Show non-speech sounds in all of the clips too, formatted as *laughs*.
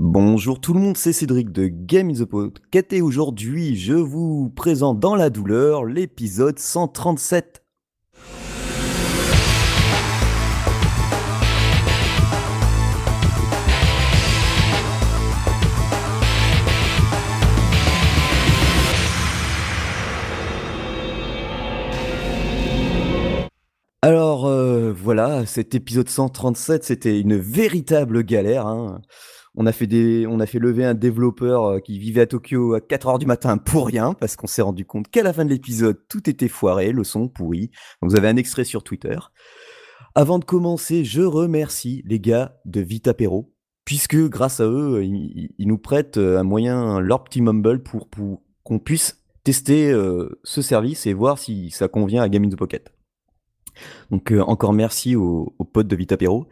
Bonjour tout le monde, c'est Cédric de Game in the Pocket et aujourd'hui je vous présente dans la douleur l'épisode 137. Alors euh, voilà, cet épisode 137 c'était une véritable galère. hein. On a fait lever un développeur euh, qui vivait à Tokyo à 4 heures du matin pour rien, parce qu'on s'est rendu compte qu'à la fin de l'épisode, tout était foiré, le son pourri. Donc, vous avez un extrait sur Twitter. Avant de commencer, je remercie les gars de Vitapero, puisque grâce à eux, ils, nous prêtent euh, un moyen, leur petit mumble, pour, qu'on puisse tester euh, ce service et voir si ça convient à Game in the Pocket. Donc encore merci aux potes de Vitapero.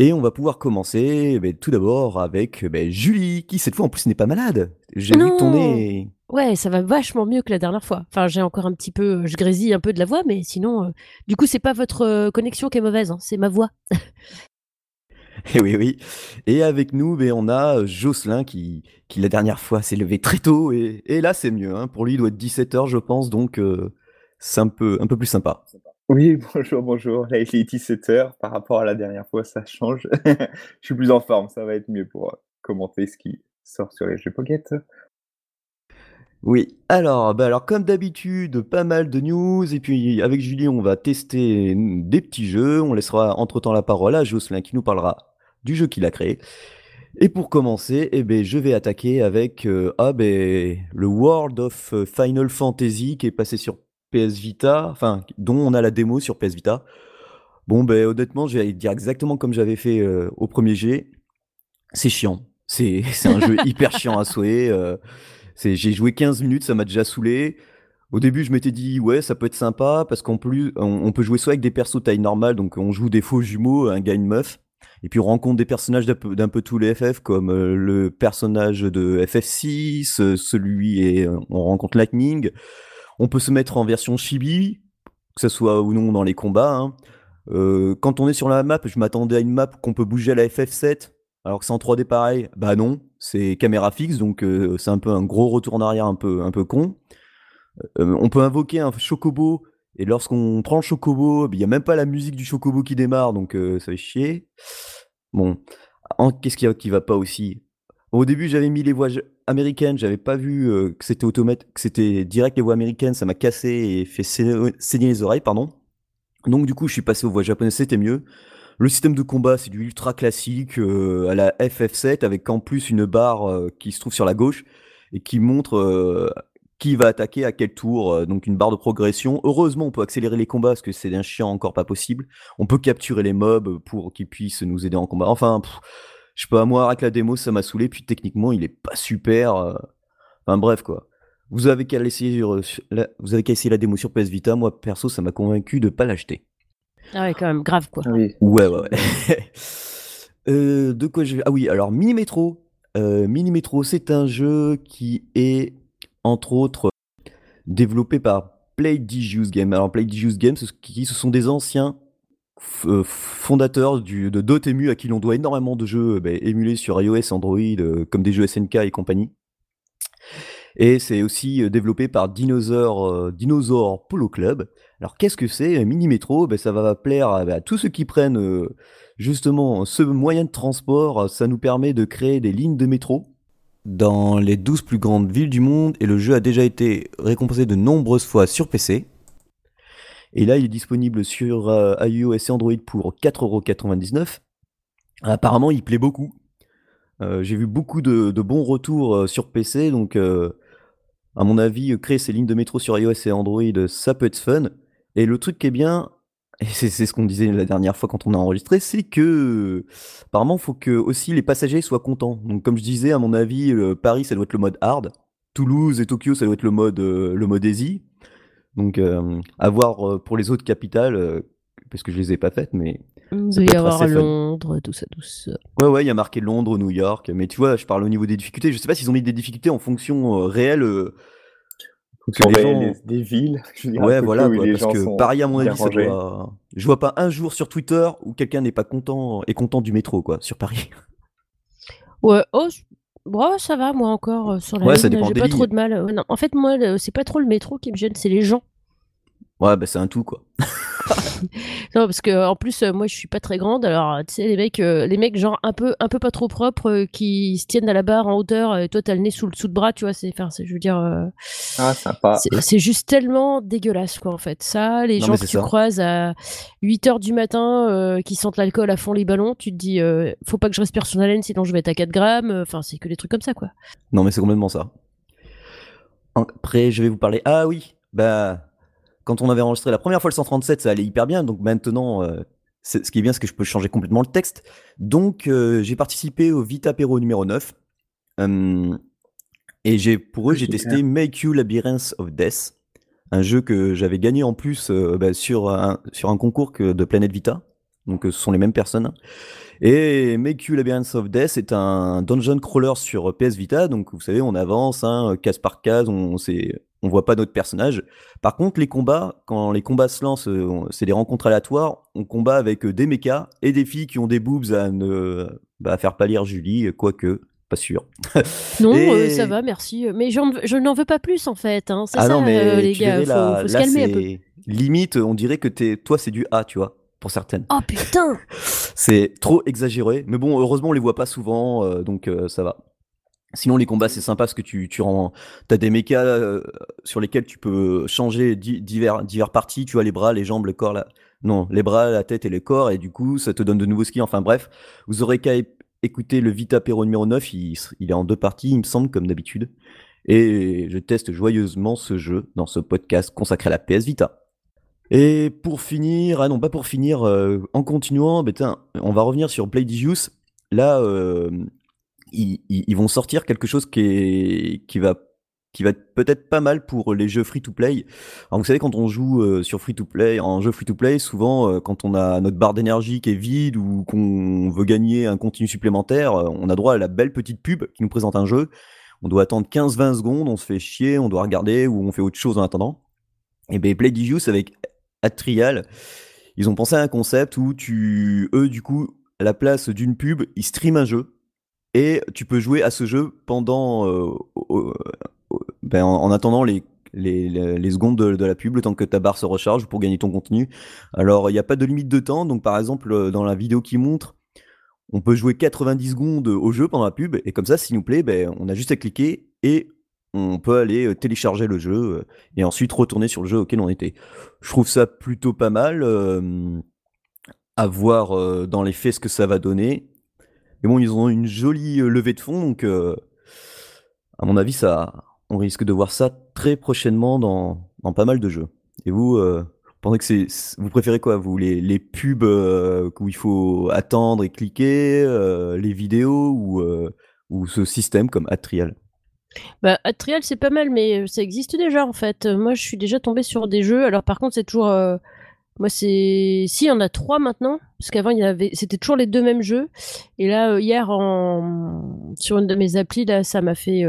Et on va pouvoir commencer ben, tout d'abord avec ben, Julie, qui cette fois en plus n'est pas malade. J'ai vu ton nez. Ouais, ça va vachement mieux que la dernière fois. Enfin, j'ai encore un petit peu, je grésille un peu de la voix, mais sinon, euh, du coup, c'est pas votre euh, connexion qui est mauvaise, hein, c'est ma voix. *laughs* Eh oui, oui. Et avec nous, ben, on a Jocelyn qui, qui la dernière fois s'est levé très tôt. Et, et là, c'est mieux. hein. Pour lui, il doit être 17h, je pense. Donc, euh, c'est un peu, un peu plus sympa. Oui, *laughs* bonjour, bonjour. Là, il est 17h. Par rapport à la dernière fois, ça change. *laughs* Je suis plus en forme. Ça va être mieux pour euh, commenter ce qui sort sur les jeux Pocket. Oui, alors, bah alors comme d'habitude, pas mal de news, et puis avec Julie, on va tester des petits jeux, on laissera entre-temps la parole à Jocelyn qui nous parlera du jeu qu'il a créé. Et pour commencer, eh ben, je vais attaquer avec euh, ah, ben, le World of euh, Final Fantasy qui est passé sur PS Vita, enfin, dont on a la démo sur PS Vita. Bon, ben, honnêtement, je vais dire exactement comme j'avais fait euh, au premier G. C'est chiant. C'est *laughs* un jeu hyper chiant à souhait. euh, J'ai joué 15 minutes, ça m'a déjà saoulé. Au début, je m'étais dit, ouais, ça peut être sympa, parce qu'en plus, on, peut jouer soit avec des persos taille normale, donc on joue des faux jumeaux, un gars, une meuf, et puis on rencontre des personnages d'un peu, peu tous les FF, comme euh, le personnage de FF6, euh, celui et on rencontre Lightning. On peut se mettre en version chibi, que ce soit ou non dans les combats. hein. Euh, quand on est sur la map, je m'attendais à une map qu'on peut bouger à la FF7, alors que c'est en 3D pareil. Bah non, c'est caméra fixe, donc euh, c'est un peu un gros retour en arrière un peu, un peu con. Euh, on peut invoquer un chocobo, et lorsqu'on prend le chocobo, il n'y a même pas la musique du chocobo qui démarre, donc ça fait chier. Bon, qu'est-ce qui, qui va pas aussi? Au début, j'avais mis les voix américaines, j'avais pas vu euh, que c'était automatique, que c'était direct les voix américaines, ça m'a cassé et fait saigner les oreilles, pardon. Donc du coup, je suis passé aux voix japonaises, c'était mieux. Le système de combat, c'est du ultra classique euh, à la FF7 avec en plus une barre euh, qui se trouve sur la gauche et qui montre euh, qui va attaquer à quel tour, donc une barre de progression. Heureusement, on peut accélérer les combats parce que c'est d'un chiant encore pas possible. On peut capturer les mobs pour qu'ils puissent nous aider en combat. Enfin, je sais pas, moi, avec la démo, ça m'a saoulé. Puis techniquement, il est pas super. euh, Enfin bref, quoi. Vous avez qu'à l'essayer sur- sur la- vous avez qu'à essayer la démo sur PS Vita. Moi, perso, ça m'a convaincu de pas l'acheter. Ah ouais, quand même, grave quoi. Oui. Ouais, ouais, ouais. *laughs* Euh, de quoi je vais... Ah oui, alors Mini Metro. Euh, Mini Metro, c'est un jeu qui est, entre autres, développé par Playdigious Games. Alors Playdigious Games, ce qui ce sont des anciens euh, fondateurs du, de Dotemu à qui l'on doit énormément de jeux euh, bah, émulés sur iOS, Android, euh, comme des jeux SNK et compagnie. Et c'est aussi développé par Dinosaur, Dinosaur Polo Club. Alors qu'est-ce que c'est Mini Metro ben, Ça va plaire à, à tous ceux qui prennent justement ce moyen de transport. Ça nous permet de créer des lignes de métro dans les 12 plus grandes villes du monde et le jeu a déjà été récompensé de nombreuses fois sur PC. Et là, il est disponible sur euh, iOS et Android pour 4,99€. Apparemment, il plaît beaucoup. Euh, J'ai vu beaucoup de, bons retours euh, sur PC, donc à mon avis, créer ces lignes de métro sur iOS et Android, ça peut être fun. Et le truc qui est bien, *laughs* et c'est ce qu'on disait la dernière fois quand on a enregistré, c'est que apparemment, il faut que aussi les passagers soient contents. Donc, comme je disais, à mon avis, Paris, ça doit être le mode hard. Toulouse et Tokyo, ça doit être le mode, le mode easy. Donc, euh, à voir euh, pour les autres capitales, euh, parce que je les ai pas faites, mais Il ça doit peut y être avoir assez fun. Londres, tout ça, tout ça. Ouais, ouais, il y a marqué Londres, New York, mais tu vois, je parle au niveau des difficultés. Je sais pas s'ils ont mis des difficultés en fonction euh, réelle. euh, que les surveiller gens- les- des villes. *laughs* je Ouais, voilà, quoi, parce que Paris, à mon avis, ça doit. Je vois pas un jour sur Twitter où quelqu'un n'est pas content, est content du métro, quoi, sur Paris. Ouais, oh, bon, ça va, moi encore, euh, sur la Ouais, ça ligne, dépend j'ai des pas trop de mal. Non. En fait, moi, le- c'est pas trop le métro qui me gêne, c'est les gens. Ouais, bah c'est un tout, quoi. *laughs* Non, parce que en plus, euh, moi, je suis pas très grande. Alors, tu sais, les mecs, euh, les mecs genre un peu, un peu pas trop propres, euh, qui se tiennent à la barre en hauteur. Et toi, t'as le nez sous le dessous de bras, tu vois. C'est, enfin, je veux dire, Ah, sympa. c'est, juste tellement dégueulasse, quoi, en fait. Ça, les Non, gens que tu ça. croises à 8 heures du matin, euh, qui sentent l'alcool à fond les ballons, tu te dis, euh, faut pas que je respire son haleine, sinon je vais être à 4 grammes. Enfin, c'est que des trucs comme ça, quoi. Non, mais c'est complètement ça. Après, je vais vous parler. Ah oui, bah, quand on avait enregistré la première fois le 137, ça allait hyper bien. Donc maintenant, euh, ce qui est bien, c'est que je peux changer complètement le texte. Donc, euh, j'ai participé au Vita Apéro numéro 9. Euh, et j'ai, pour eux, Ah, j'ai testé Make You Labyrinth of Death, un jeu que j'avais gagné en plus euh, bah, sur, un, sur un concours que- de Planète Vita. Donc, euh, ce sont les mêmes personnes. Et Make You Labyrinth of Death est un dungeon crawler sur PS Vita. Donc, vous savez, on avance, hein, case par case, on sait, on voit pas notre personnage. Par contre, les combats, quand les combats se lancent, euh, c'est des rencontres aléatoires. On combat avec euh, des mechas et des filles qui ont des boobs à ne bah, faire pâlir Julie, quoique, pas sûr. Non, Et- euh, ça va, merci. Mais je n'en veux pas plus, en fait. hein. C'est Ah ça, non, mais euh, les gars. Faut, faut se là, calmer un peu. limite, on dirait que t'es, toi, c'est du A, tu vois, pour certaines. Oh putain *laughs* C'est trop exagéré, mais bon, heureusement, on les voit pas souvent, euh, donc euh, ça va. Sinon, les combats, c'est sympa parce que tu, tu rends, as des mechas euh, sur lesquels tu peux changer di- divers, divers parties, tu vois, les bras, les jambes, le corps, là. Non, les bras, la tête et les corps, et du coup, ça te donne de nouveaux skills. Enfin bref, vous aurez qu'à écouter le Vita Pero numéro 9, il, s- il est en deux parties, il me semble, comme d'habitude. Et je teste joyeusement ce jeu dans ce podcast consacré à la PS Vita. Et pour finir, ah non, pas pour finir, euh, en continuant, ben, tiens, on va revenir sur Playdigious. Là, euh, ils, ils- vont sortir quelque chose qui, est, qui va, qui va être peut-être pas mal pour les jeux free-to-play. Alors, vous savez, quand on joue euh, sur free-to-play, en jeu free-to-play, souvent, euh, quand on a notre barre d'énergie qui est vide ou qu'on veut gagner un continu supplémentaire, euh, on a droit à la belle petite pub qui nous présente un jeu. On doit attendre 15-20 secondes, on se fait chier, on doit regarder ou on fait autre chose en attendant. Et ben Playdigious avec Atrial, ils ont pensé à un concept où tu, eux, du coup, à la place d'une pub, ils streament un jeu et tu peux jouer à ce jeu pendant, euh, au- ben, en, en attendant les, les, les- les secondes de, de la pub, le temps que ta barre se recharge pour gagner ton contenu. Alors, il n'y a pas de limite de temps, donc par exemple, euh, dans la vidéo qui montre, on peut jouer 90 secondes au jeu pendant la pub, et comme ça, s'il nous plaît, ben, on a juste à cliquer et on peut aller euh, télécharger le jeu euh, et ensuite retourner sur le jeu auquel on était. Je trouve ça plutôt pas mal. à voir euh, dans les faits ce que ça va donner. Mais bon, ils ont une jolie levée de fonds, donc à mon avis, ça, on risque de voir ça très prochainement dans, dans pas mal de jeux. Et vous, pensez que c'est, vous préférez quoi, vous, les, pubs où il faut attendre et cliquer, les vidéos ou, ou ce système comme Atrial? Bah, Atrial, c'est pas mal, mais euh, ça existe déjà, en fait. Euh, Moi, je suis déjà tombée sur des jeux. Alors, par contre, c'est toujours... euh, Moi, c'est... Si, il y en a trois maintenant. Parce qu'avant, avait... c'était toujours les deux mêmes jeux. Et là, hier, en... sur une de mes applis, là, ça m'a fait...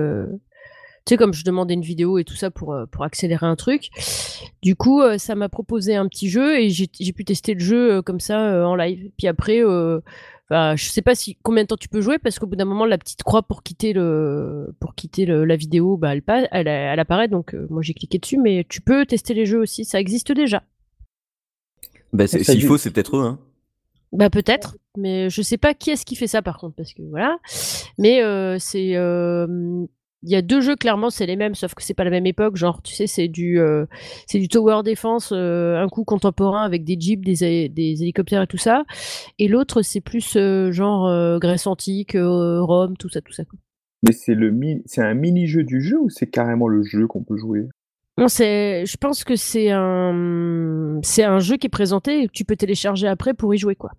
Tu sais, comme je demandais une vidéo et tout ça pour, pour accélérer un truc. Du coup, ça m'a proposé un petit jeu et j'ai pu tester le jeu comme ça en live. Puis après, bah, je sais pas si combien de temps tu peux jouer parce qu'au bout d'un moment, la petite croix pour quitter le pour quitter le- la vidéo, bah, elle, elle, elle apparaît. Donc euh, moi, j'ai cliqué dessus, mais tu peux tester les jeux aussi. Ça existe déjà. bah, S'il faut, c'est peut-être eux. Hein. Bah peut-être, mais je sais pas qui est-ce qui fait ça par contre, parce que voilà. Mais euh, c'est, euh, il y a deux jeux clairement, c'est les mêmes, sauf que c'est pas la même époque. Genre, tu sais, c'est du, euh, c'est du tower defense, euh, un coup contemporain avec des jeeps, des, des hélicoptères et tout ça. Et l'autre, c'est plus euh, genre Grèce antique, Rome, tout ça, tout ça. Mais c'est le c'est un mini-jeu du jeu ou c'est carrément le jeu qu'on peut jouer? Non, c'est, je pense que c'est un, c'est un jeu qui est présenté et que tu peux télécharger après pour y jouer quoi.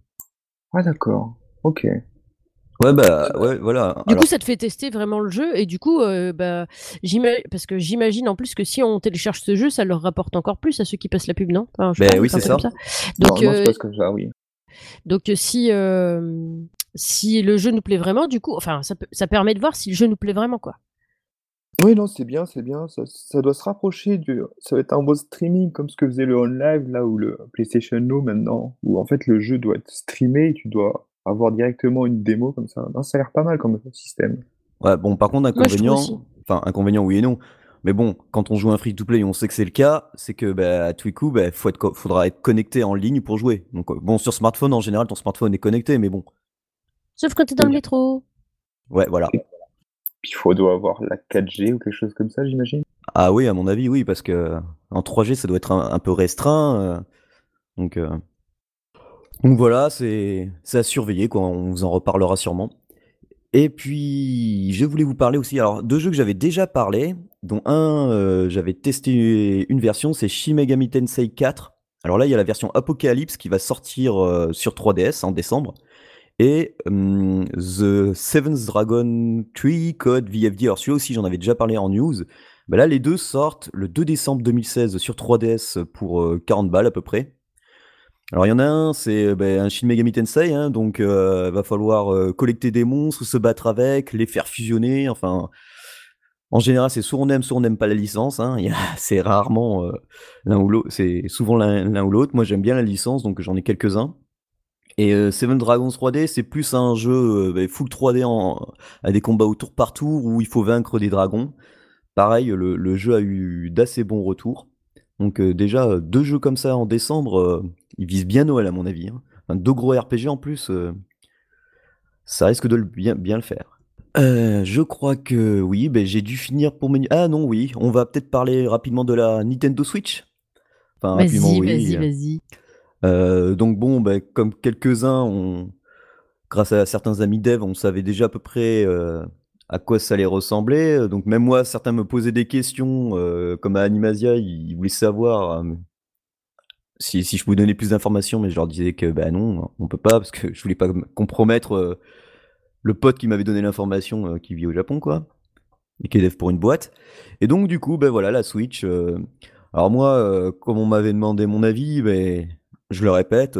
Ah d'accord, ok. Ouais, bah, ouais, voilà. Du Alors, coup, ça te fait tester vraiment le jeu et du coup, euh, bah, parce que j'imagine en plus que si on télécharge ce jeu, ça leur rapporte encore plus à ceux qui passent la pub, non? Enfin, je Ben oui, c'est ça. Donc, non, non, euh, c'est parce que ça, oui. donc si euh, si le jeu nous plaît vraiment, du coup, enfin, ça, peut- ça permet de voir si le jeu nous plaît vraiment, quoi. Oui, non, c'est bien, c'est bien. Ça, ça doit se rapprocher du. Ça va être un beau streaming comme ce que faisait le OnLive, là, ou le PlayStation Now maintenant, où en fait le jeu doit être streamé et tu dois avoir directement une démo comme ça. Non, ça a l'air pas mal comme système. Ouais, bon, par contre, inconvénient, enfin, inconvénient, oui et non. Mais bon, quand on joue un free-to-play et on sait que c'est le cas, c'est que bah, à tous les coups, bah, faut être co- faudra être connecté en ligne pour jouer. Donc, euh, bon, sur smartphone, en général, ton smartphone est connecté, mais bon. Sauf quand t'es dans le métro. Ouais, voilà. Puis il faut doit avoir la 4G ou quelque chose comme ça, j'imagine. Ah oui, à mon avis, oui, parce que en 3G, ça doit être un, un peu restreint. euh, donc, euh, donc voilà, c'est à surveiller. On vous en reparlera sûrement. Et puis, je voulais vous parler aussi, alors, deux jeux que j'avais déjà parlé, dont un, euh, j'avais testé une version, c'est Shin Megami Tensei 4. Alors là, il y a la version Apocalypse qui va sortir euh, sur 3DS en décembre. Et hum, The Seventh Dragon 3 Code VFD. Alors celui-là aussi, j'en avais déjà parlé en news. Bah là, les deux sortent le 2 décembre 2016 sur 3DS pour euh, 40 balles à peu près. Alors il y en a un, c'est euh, bah, un Shin Megami Tensei, hein, donc euh, va falloir euh, collecter des monstres, se battre avec, les faire fusionner, enfin... En général, c'est soit on aime, soit on n'aime pas la licence. Hein. *laughs* C'est rarement euh, l'un ou l'autre, c'est souvent l'un ou l'autre. Moi, j'aime bien la licence, donc j'en ai quelques-uns. Et Seven Dragons 3D, c'est plus un jeu bah, full 3D en, à des combats au tour par tour où il faut vaincre des dragons. Pareil, le, jeu a eu d'assez bons retours. Donc déjà, deux jeux comme ça en décembre, ils visent bien Noël à mon avis. hein. Enfin, deux gros RPG en plus, euh, ça risque de le bien, bien le faire. Euh, je crois que oui, ben, j'ai dû finir pour mes... Ah non, oui, on va peut-être parler rapidement de la Nintendo Switch. Enfin, rapidement, Vas-y, oui. vas-y, vas-y. Euh, donc bon, ben, comme quelques-uns, on... grâce à certains amis dev, on savait déjà à peu près euh, à quoi ça allait ressembler. Donc même moi, certains me posaient des questions, euh, comme à Animasia, ils ils voulaient savoir euh, si, si je pouvais donner plus d'informations, mais je leur disais que ben non, on peut pas, parce que je voulais pas me compromettre euh, le pote qui m'avait donné l'information, euh, qui vit au Japon, quoi, et qui est dev pour une boîte. Et donc du coup, ben voilà, la Switch. euh, Alors moi, comme on m'avait demandé mon avis, ben, je le répète,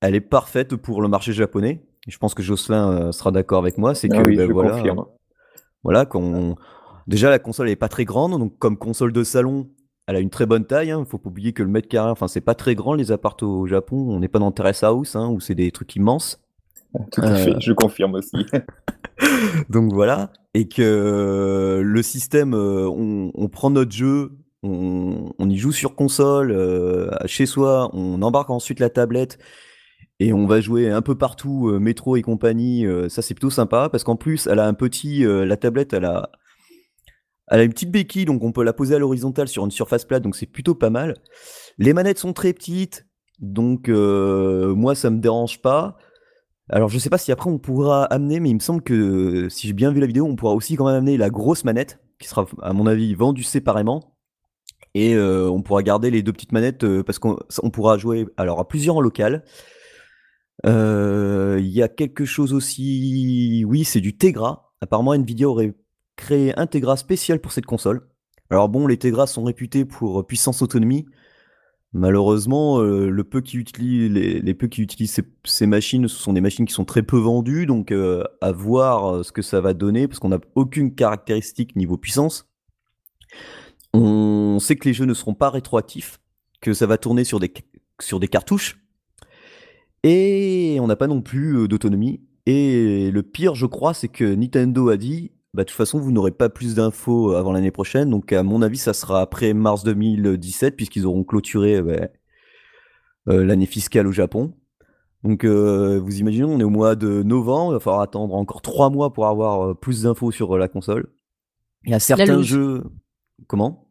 elle est parfaite pour le marché japonais. Et je pense que Jocelyn sera d'accord avec moi, c'est Ah que oui, ben, voilà, voilà, qu'on... Déjà, la console elle est pas très grande, donc comme console de salon, elle a une très bonne taille. Hein. Faut pas oublier que le mètre carré, enfin, c'est pas très grand les apparts au Japon. On n'est pas dans Terrace House, hein, où c'est des trucs immenses. Tout à Euh, fait, je confirme aussi. *laughs* Donc voilà, et que le système, euh, on, on prend notre jeu, on, on y joue sur console, euh, chez soi, on embarque ensuite la tablette et on va jouer un peu partout, euh, métro et compagnie. euh, ça c'est plutôt sympa parce qu'en plus, elle a un petit, euh, la tablette, elle a, elle a une petite béquille, donc on peut la poser à l'horizontale sur une surface plate, donc c'est plutôt pas mal. Les manettes sont très petites, donc euh, moi ça me dérange pas. Alors je sais pas si après on pourra amener, mais il me semble que si j'ai bien vu la vidéo, on pourra aussi quand même amener la grosse manette, qui sera à mon avis vendue séparément. Et euh, on pourra garder les deux petites manettes euh, parce qu'on on pourra jouer alors à plusieurs en local. Il y a quelque chose aussi, oui, c'est du Tegra. Apparemment, Nvidia aurait créé un Tegra spécial pour cette console. Alors bon, les Tegra sont réputés pour puissance autonomie. Malheureusement, euh, le peu qui utilise, les, peu qui utilisent ces, machines, ce sont des machines qui sont très peu vendues, donc euh, à voir euh, ce que ça va donner, parce qu'on n'a aucune caractéristique niveau puissance. On sait que les jeux ne seront pas rétroactifs, que ça va tourner sur des, sur des cartouches, et on n'a pas non plus euh, d'autonomie. Et le pire, je crois, c'est que Nintendo a dit, bah, de toute façon, vous n'aurez pas plus d'infos avant l'année prochaine. Donc, à mon avis, ça sera après mars 2017, puisqu'ils auront clôturé euh, bah, euh, l'année fiscale au Japon. Donc, euh, vous imaginez, on est au mois de novembre, il va falloir attendre encore trois mois pour avoir euh, plus d'infos sur euh, la console. Il y a certains jeux. Comment?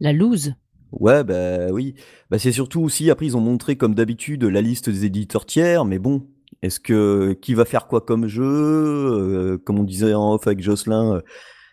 La loose. Ouais, bah oui. Bah, c'est surtout aussi, après, ils ont montré, comme d'habitude, la liste des éditeurs tiers, mais bon, est-ce que qui va faire quoi comme jeu Euh, Comme on disait en off avec Jocelyn, euh,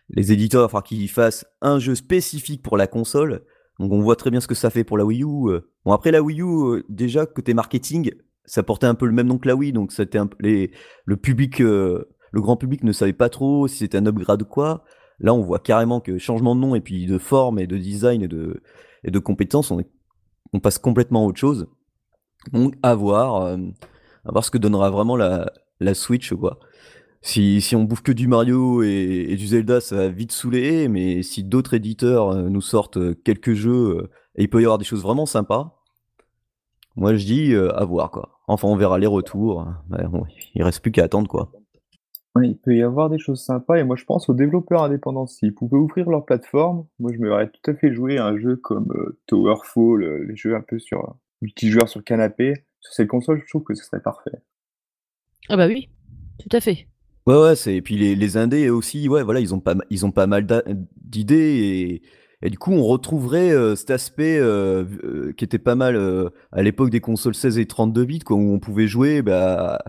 les éditeurs, falloir qu'ils fassent un jeu spécifique pour la console. Donc on voit très bien ce que ça fait pour la Wii U. euh. Bon, après la Wii U, déjà, côté marketing, ça portait un peu le même nom que la Wii, donc c'était les, le public, le grand public ne savait pas trop si c'était un upgrade ou quoi. Là, on voit carrément que changement de nom et puis de forme et de design et de, et compétences, on, passe complètement à autre chose. Donc, à voir, à voir ce que donnera vraiment la, la Switch, quoi. Si, si on bouffe que du Mario et, du Zelda, ça va vite saouler, mais si d'autres éditeurs euh, nous sortent euh, quelques jeux, euh, et il peut y avoir des choses vraiment sympas, moi je dis à voir, quoi. Enfin, on verra les retours. Bah, bon, il reste plus qu'à attendre, quoi. Ouais, il peut y avoir des choses sympas et moi je pense aux développeurs indépendants. S'ils pouvaient ouvrir leur plateforme, moi je me verrais tout à fait jouer à un jeu comme Towerfall, les jeux un peu sur multijoueur sur canapé. Sur cette console, je trouve que ce serait parfait. Ah bah oui, tout à fait. Ouais, ouais, c'est et puis les, les indés aussi, ouais, voilà, ils ont pas, ils ont pas mal d'idées et, et du coup, on retrouverait euh, cet aspect euh, euh, qui était pas mal euh, à l'époque des consoles 16 et 32 bits, quoi, où on pouvait jouer, bah,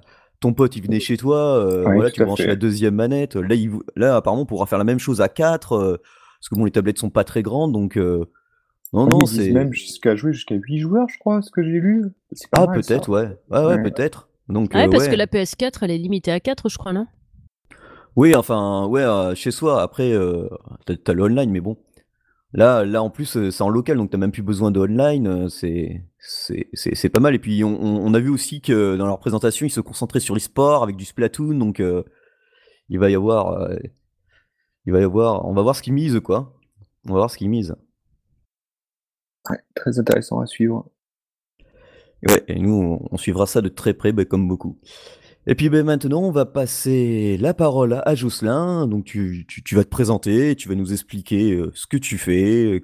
ton pote il venait chez toi, euh, voilà, tu branchais fait. la deuxième manette. Là, il, là, apparemment, on pourra faire la même chose à 4, parce que bon, les tablettes sont pas très grandes, donc euh, non, Oui, non, c'est même jusqu'à jouer jusqu'à 8 joueurs, je crois, ce que j'ai lu. C'est pas ah peut-être, ouais, ouais, ouais, Ouais. peut-être. Donc Ouais, euh, parce ouais. que la PS4, elle est limitée à 4, je crois, non? Oui, enfin, ouais, euh, chez soi, après, euh, t'as, le online, mais bon. Là, là, en plus, euh, c'est en local, donc t'as même plus besoin de online, c'est, c'est, c'est, c'est pas mal. Et puis, on, on- on a vu aussi que dans leur présentation, ils se concentraient sur l'e-sport avec du Splatoon, donc euh, il va y avoir, euh, il va y avoir, on va voir ce qu'ils misent, quoi. On va voir ce qu'ils misent. Ouais, très intéressant à suivre. Et ouais, et nous, on, on suivra ça de très près, ben, comme beaucoup. Et puis ben, maintenant, on va passer la parole à Jocelyn. Donc tu, tu, tu vas te présenter, tu vas nous expliquer euh, ce que tu fais, euh,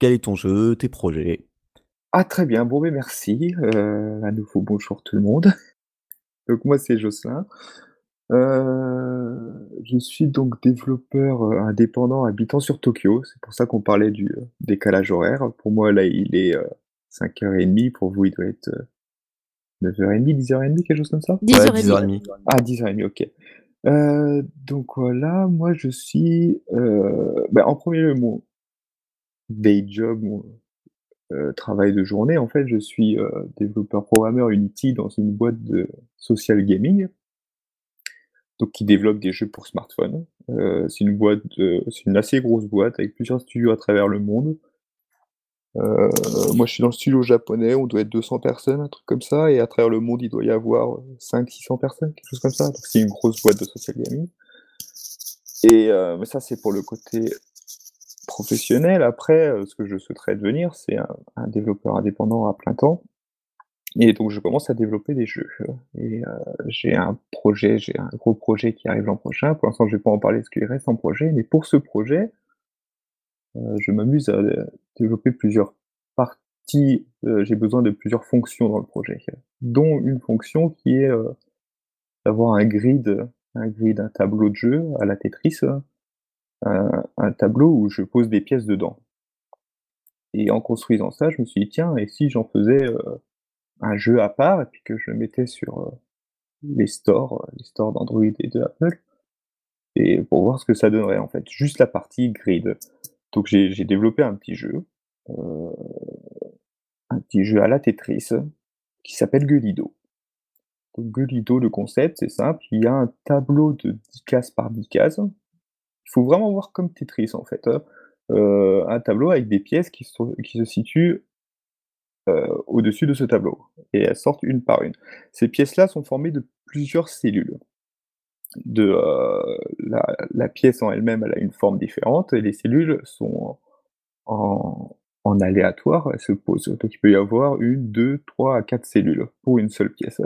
quel est ton jeu, tes projets. Ah très bien, bon ben merci. Euh, à nouveau bonjour tout le monde. Donc moi c'est Jocelyn. Euh, je suis donc développeur euh, indépendant habitant sur Tokyo. C'est pour ça qu'on parlait du euh, décalage horaire. Pour moi là il est euh, 5h30, pour vous il doit être euh, 9h30, 10h30, quelque chose comme ça? 10h30. Ouais, 10h30. Ah 10h30, ok. Euh, donc voilà, moi je suis euh, bah, en premier lieu mon day job, mon euh, travail de journée, en fait je suis euh, développeur programmeur Unity dans une boîte de social gaming. Donc qui développe des jeux pour smartphone. Euh, c'est une boîte, c'est une assez grosse boîte avec plusieurs studios à travers le monde. Euh, moi je suis dans le studio japonais, on doit être 200 personnes, un truc comme ça, et à travers le monde il doit y avoir 500-600 personnes, quelque chose comme ça. Donc c'est une grosse boîte de social gaming. Et euh, mais ça c'est pour le côté professionnel. Après, ce que je souhaiterais devenir, c'est un développeur indépendant à plein temps. Et donc je commence à développer des jeux. Et euh, j'ai un projet, j'ai un gros projet qui arrive l'an prochain. Pour l'instant, je vais pas en parler parce qu'il reste en projet. Mais pour ce projet, euh, je m'amuse à développer plusieurs parties. Euh, j'ai besoin de plusieurs fonctions dans le projet, dont une fonction qui est d'avoir un grid, un grid, un tableau de jeu à la Tetris, un, tableau où je pose des pièces dedans. Et en construisant ça, je me suis dit tiens, et si j'en faisais un jeu à part et puis que je mettais sur euh, les stores, euh, les stores d'Android et de Apple, et pour voir ce que ça donnerait en fait, juste la partie grid. Donc j'ai développé un petit jeu, euh, un petit jeu à la Tetris qui s'appelle Gulido. Donc Gulido, le concept, c'est simple, il y a un tableau de 10 cases par 10 cases. Il faut vraiment voir comme Tetris en fait. hein. Un tableau avec des pièces qui, qui se situent au-dessus de ce tableau. Et elles sortent une par une. Ces pièces-là sont formées de plusieurs cellules. De, euh, la, la pièce en elle-même, elle a une forme différente, et les cellules sont en, en aléatoire, elles se posent. Donc il peut y avoir une, deux, trois à quatre cellules pour une seule pièce.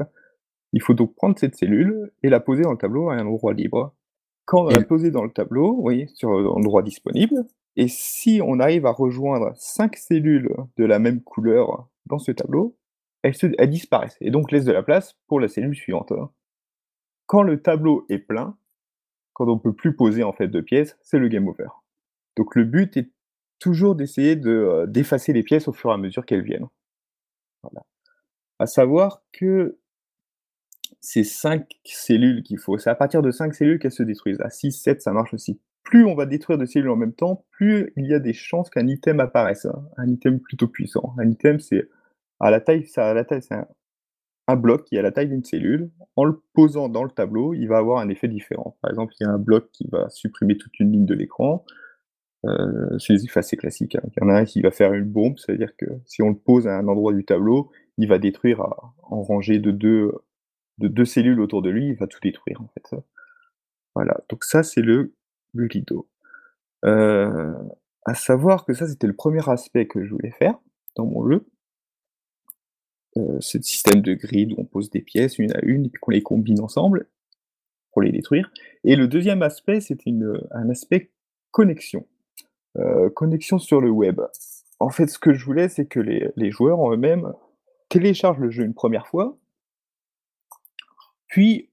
Il faut donc prendre cette cellule et la poser dans le tableau à un endroit libre. Quand on l'a posée dans le tableau, oui, sur l'endroit disponible, et si on arrive à rejoindre cinq cellules de la même couleur dans ce tableau, elles, se, elles disparaissent et donc laissent de la place pour la cellule suivante. Quand le tableau est plein, quand on peut plus poser en fait de pièces, c'est le game over. Donc le but est toujours d'essayer de, euh, d'effacer les pièces au fur et à mesure qu'elles viennent. Voilà. À savoir que ces cinq cellules qu'il faut, c'est à partir de cinq cellules qu'elles se détruisent. À 6, 7, ça marche aussi. Plus on va détruire de cellules en même temps, plus il y a des chances qu'un item apparaisse. hein. Un item plutôt puissant. Un item, c'est à la taille, ça, à la taille, c'est un, bloc qui est à la taille d'une cellule. En le posant dans le tableau, il va avoir un effet différent. Par exemple, il y a un bloc qui va supprimer toute une ligne de l'écran. Euh, c'est les assez classiques. hein. Il y en a un qui va faire une bombe, c'est-à-dire que si on le pose à un endroit du tableau, il va détruire à- en rangée de deux, de deux cellules autour de lui, il va tout détruire en fait. Voilà, donc ça c'est le Gulido. Euh, à savoir que ça c'était le premier aspect que je voulais faire dans mon jeu. ce système de grid où on pose des pièces une à une et puis qu'on les combine ensemble pour les détruire. Et le deuxième aspect, c'était un aspect connexion. connexion sur le web. En fait, ce que je voulais, c'est que les, les joueurs en eux-mêmes téléchargent le jeu une première fois, puis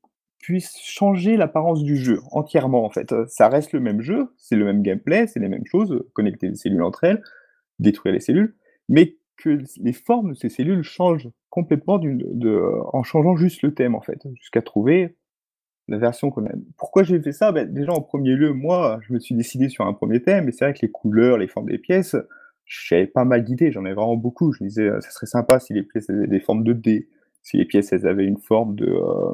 puissent changer l'apparence du jeu entièrement en fait. Ça reste le même jeu, c'est le même gameplay, c'est les mêmes choses, connecter les cellules entre elles, détruire les cellules, mais que les formes de ces cellules changent complètement en changeant juste le thème en fait, jusqu'à trouver la version qu'on aime. Pourquoi j'ai fait ça? Ben, Déjà en premier lieu, moi, je me suis décidé sur un premier thème, et c'est vrai que les couleurs, les formes des pièces, j'avais pas mal d'idées, j'en ai vraiment beaucoup. Je me disais, ça serait sympa si les pièces avaient des formes de dés, si les pièces elles avaient une forme de, euh,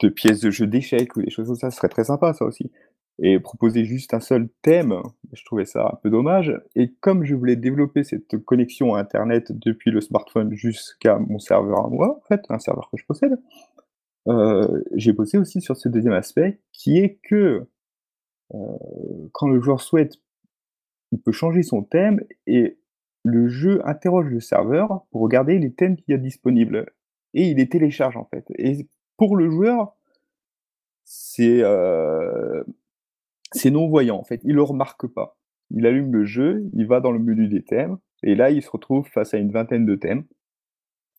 de pièces de jeu d'échecs ou des choses comme ça, ce serait très sympa ça aussi. Et proposer juste un seul thème, je trouvais ça un peu dommage. Et comme je voulais développer cette connexion Internet depuis le smartphone jusqu'à mon serveur à moi, en fait, un serveur que je possède, euh, j'ai bossé aussi sur ce deuxième aspect, qui est que euh, quand le joueur souhaite, il peut changer son thème et le jeu interroge le serveur pour regarder les thèmes qu'il y a disponibles. Et il les télécharge en fait. Pour le joueur, c'est euh, non-voyant en fait. Il le remarque pas. Il allume le jeu, il va dans le menu des thèmes, et là il se retrouve face à une vingtaine de thèmes.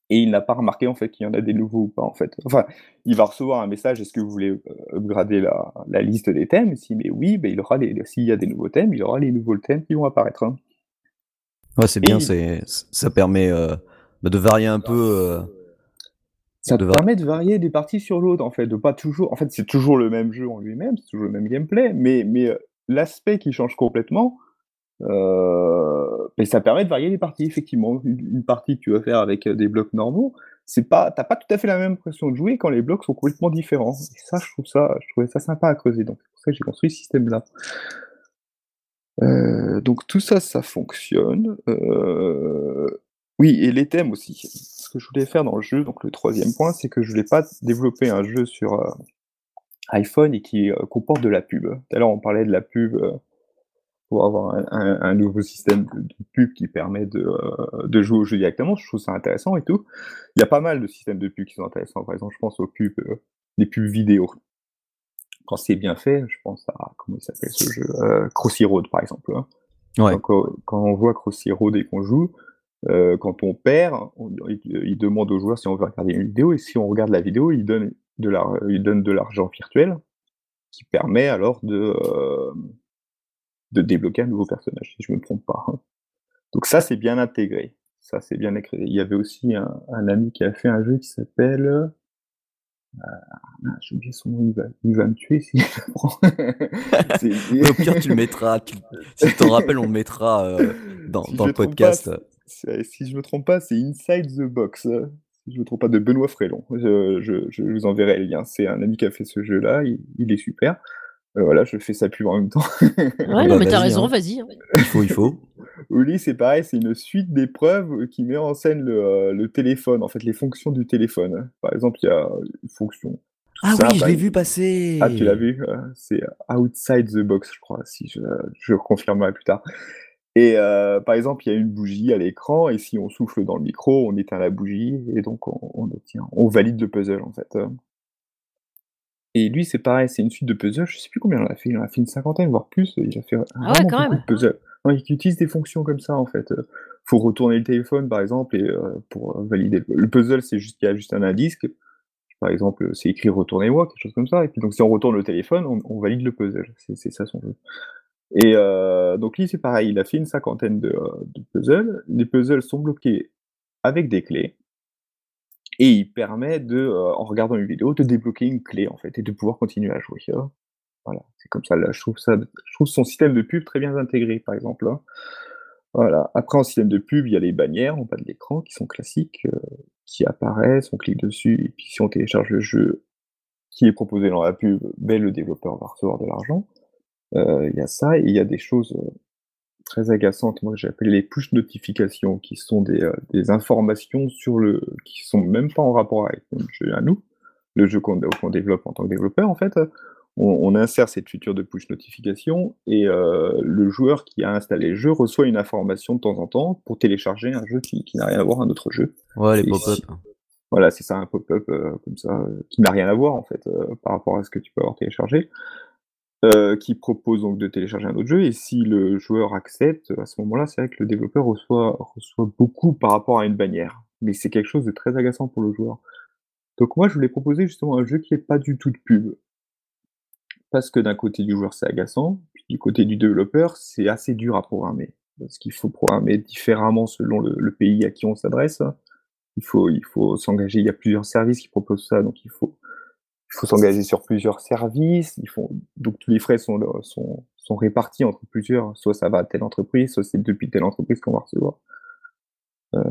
Et il n'a pas remarqué en fait qu'il y en a des nouveaux ou pas en fait. Enfin, il va recevoir un message est-ce que vous voulez euh, upgrader la, la, liste des thèmes? Si mais oui, ben, il aura les s'il y a des nouveaux thèmes, il aura les nouveaux thèmes qui vont apparaître. Hein. Ouais, c'est bien, c'est ça permet euh, bah, de varier un peu. Euh, ça te permet de varier des parties sur l'autre, en fait, de pas toujours. En fait, c'est toujours le même jeu en lui-même, c'est toujours le même gameplay, mais, mais euh, l'aspect qui change complètement, euh, ça permet de varier les parties, effectivement. Une, partie que tu vas faire avec euh, des blocs normaux, c'est pas, t'as pas tout à fait la même impression de jouer quand les blocs sont complètement différents. Et ça, je trouve ça, je trouvais ça sympa à creuser. Donc c'est pour ça que j'ai construit ce système-là. Euh, donc tout ça, ça fonctionne. Euh, oui, et les thèmes aussi. Ce que je voulais faire dans le jeu, donc le troisième point, c'est que je voulais pas développer un jeu sur euh, iPhone et qui euh, comporte de la pub. Tout à l'heure, on parlait de la pub euh, pour avoir un, nouveau système de, pub qui permet de, de, jouer au jeu directement. Je trouve ça intéressant et tout. Il y a pas mal de systèmes de pub qui sont intéressants. Par exemple, je pense aux pubs, les pubs vidéo. Quand c'est bien fait, je pense à comment il s'appelle ce jeu, Crossy Road par exemple. Hein. Ouais. quand on voit Crossy Road et qu'on joue, euh, quand on perd, il, demande aux joueurs si on veut regarder une vidéo, et si on regarde la vidéo, il donne de l'argent virtuel, qui permet alors de, euh, de débloquer un nouveau personnage, si je ne me trompe pas. Hein. Donc ça, c'est bien intégré. Ça, c'est bien écrit. Il y avait aussi un, ami qui a fait un jeu qui s'appelle... Euh, ah, j'ai oublié son nom, il va, me tuer si je prends. *laughs* Au pire, tu le mettras. Si tu t'en rappelles, on le mettra euh, dans, dans le podcast si je me trompe pas, c'est Inside the Box. Si je me trompe pas, de Benoît Frélon. Je, je, vous enverrai le lien. C'est un ami qui a fait ce jeu-là. Il, est super. Euh, voilà, je fais sa pub en même temps. ouais, non, mais t'as raison, hein. vas-y. Hein. Il faut, il faut. *laughs* Oli, c'est pareil, c'est une suite d'épreuves qui met en scène le, euh, le, téléphone, en fait, les fonctions du téléphone. Par exemple, il y a une fonction. Ah oui, je l'ai vu passer. Ah, tu l'as vu C'est Outside the Box, je crois, si je, je confirmerai plus tard. Et euh, par exemple, il y a une bougie à l'écran, et si on souffle dans le micro, on éteint la bougie, et donc on, on obtient, on valide le puzzle en fait. Et lui, c'est pareil, c'est une suite de puzzles. Je sais plus combien il en a fait. Il en a fait une cinquantaine, voire plus. Il a fait ah ouais, quand même. de puzzles. il utilise des fonctions comme ça en fait. Faut retourner le téléphone par exemple et euh, pour valider le puzzle, c'est juste qu'il y a juste un indice. Par exemple, c'est écrit retournez-moi, quelque chose comme ça. Et puis donc si on retourne le téléphone, on, on valide le puzzle. C'est ça son jeu. Et euh, donc lui, c'est pareil, il a fait une cinquantaine de, de, puzzles. Les puzzles sont bloqués avec des clés. Et il permet de, euh, en regardant une vidéo, de débloquer une clé en fait et de pouvoir continuer à jouer. Hein. Voilà, c'est comme ça. Là, je trouve ça, je trouve son système de pub très bien intégré, par exemple. Hein. Voilà. Après, en système de pub, il y a les bannières en bas de l'écran qui sont classiques, euh, qui apparaissent, on clique dessus, et puis si on télécharge le jeu qui est proposé dans la pub, ben, le développeur va recevoir de l'argent. Euh, il y a ça, et il y a des choses euh, très agaçantes, moi j'ai appelé les push notifications, qui sont des, euh, des, informations sur le, qui sont même pas en rapport avec le jeu à nous, le jeu qu'on développe en tant que développeur en fait. on, insère cette feature de push notification et le joueur qui a installé le jeu reçoit une information de temps en temps pour télécharger un jeu qui, n'a rien à voir, un autre jeu. Ouais, les pop-up. voilà, c'est ça, un pop-up comme ça, qui n'a rien à voir en fait par rapport à ce que tu peux avoir téléchargé. Qui propose donc de télécharger un autre jeu, et si le joueur accepte, à ce moment-là, c'est vrai que le développeur reçoit, beaucoup par rapport à une bannière. Mais c'est quelque chose de très agaçant pour le joueur. Donc moi, je voulais proposer justement un jeu qui n'est pas du tout de pub. Parce que d'un côté du joueur, c'est agaçant, puis du côté du développeur, c'est assez dur à programmer. Parce qu'il faut programmer différemment selon le, pays à qui on s'adresse. Il faut, il faut s'engager, il y a plusieurs services qui proposent ça, donc il faut, il faut s'engager sur plusieurs services. Il faut, donc tous les frais sont, sont, sont répartis entre plusieurs. Soit ça va à telle entreprise, soit c'est depuis telle entreprise qu'on va recevoir. Euh,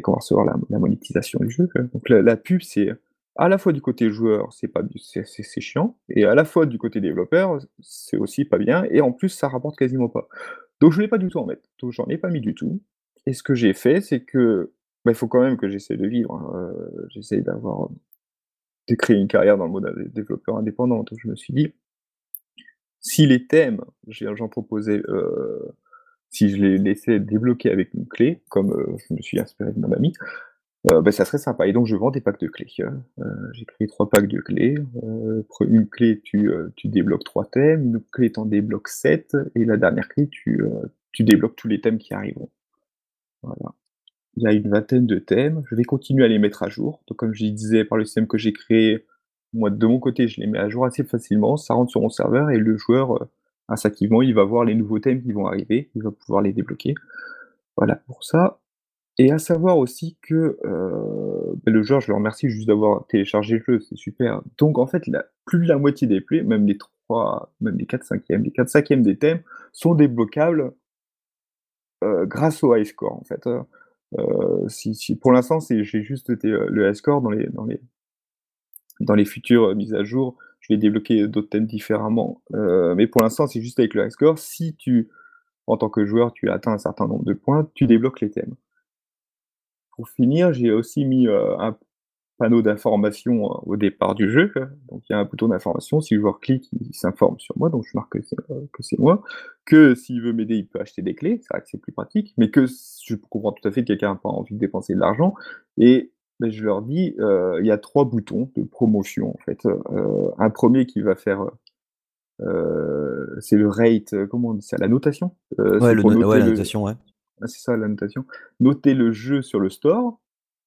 qu'on va recevoir la, monétisation du jeu. Donc la pub, c'est à la fois du côté joueur, c'est pas c'est chiant, et à la fois du côté développeur, c'est aussi pas bien, et en plus, ça rapporte quasiment pas. Donc je voulais pas du tout en mettre, donc j'en ai pas mis du tout. Et ce que j'ai fait, c'est que bah, il faut quand même que j'essaie de vivre, hein, euh, j'essaie d'avoir de créer une carrière dans le mode développeur indépendant. Donc je me suis dit, si les thèmes, j'en proposais, euh, si je les laissais débloquer avec une clé, comme euh, je me suis inspiré de mon ami, euh, bah, ça serait sympa. Et donc, je vends des packs de clés. Hein. Euh, j'ai créé trois packs de clés. Une clé, tu, tu débloques trois thèmes. Une clé, tu en débloques sept. Et la dernière clé, tu, tu débloques tous les thèmes qui arriveront. Voilà. Il y a une vingtaine de thèmes. Je vais continuer à les mettre à jour. Donc, comme je disais, par le système que j'ai créé, moi, de mon côté, je les mets à jour assez facilement. Ça rentre sur mon serveur et le joueur, instinctivement, il va voir les nouveaux thèmes qui vont arriver. Il va pouvoir les débloquer. Voilà pour ça. Et à savoir aussi que euh, bah, le joueur, je le remercie juste d'avoir téléchargé le jeu, c'est super. Donc en fait, la, plus de la moitié des plays, même les 3, même les 4 cinquièmes, les 4 cinquièmes des thèmes sont débloquables euh, grâce au high score en fait. Euh, pour l'instant, j'ai juste euh, le score dans les, futures mises à jour, je vais débloquer d'autres thèmes différemment. Euh, mais pour l'instant, c'est juste avec le score. Si tu, en tant que joueur, tu as atteint un certain nombre de points, tu débloques les thèmes pour finir, j'ai aussi mis euh, un panneau d'information euh, au départ du jeu. Donc il y a un bouton d'information. Si le joueur clique, il s'informe sur moi, donc je marque que c'est euh, moi. Que s'il veut m'aider, il peut acheter des clés. C'est vrai que c'est plus pratique, mais que je comprends tout à fait que quelqu'un n'a pas envie de dépenser de l'argent. Et ben, je leur dis, il y a trois boutons de promotion en fait. un premier qui va faire c'est le rate, comment on dit ça, la notation. ouais, le, ouais, la notation, ouais. Ah, c'est ça la notation. Noter le jeu sur le store.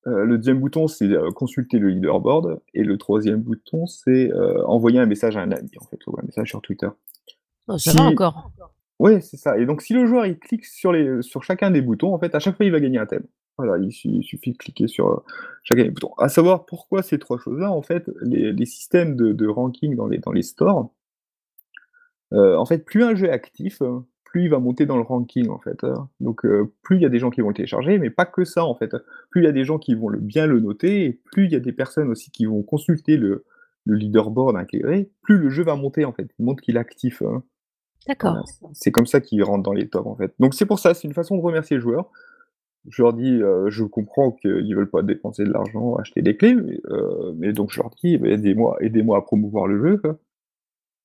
Euh, le deuxième bouton, c'est euh, consulter le leaderboard. Et le troisième bouton, c'est euh, envoyer un message à un ami, en fait, ou un message sur Twitter. Oh, ça va encore. Ouais, c'est ça. Et donc, si le joueur il clique sur, les, sur chacun des boutons, en fait, à chaque fois, il va gagner un thème. Voilà, il, suffit de cliquer sur chacun des boutons. À savoir pourquoi ces trois choses-là, en fait, les, systèmes de, ranking dans les, dans les stores, en fait, plus un jeu est actif, plus il va monter dans le ranking en fait. Hein. Donc euh, plus il y a des gens qui vont le télécharger, mais pas que ça en fait. Plus il y a des gens qui vont le, bien le noter, et plus il y a des personnes aussi qui vont consulter le, leaderboard intégré, plus le jeu va monter en fait. Il montre qu'il est actif. Hein. D'accord. C'est comme ça qu'il rentre dans les tops en fait. Donc c'est pour ça, c'est une façon de remercier les joueurs. Je leur dis, euh, je comprends qu'ils veulent pas dépenser de l'argent, acheter des clés, mais, euh, donc je leur dis, bah, aidez-moi, aidez-moi à promouvoir le jeu.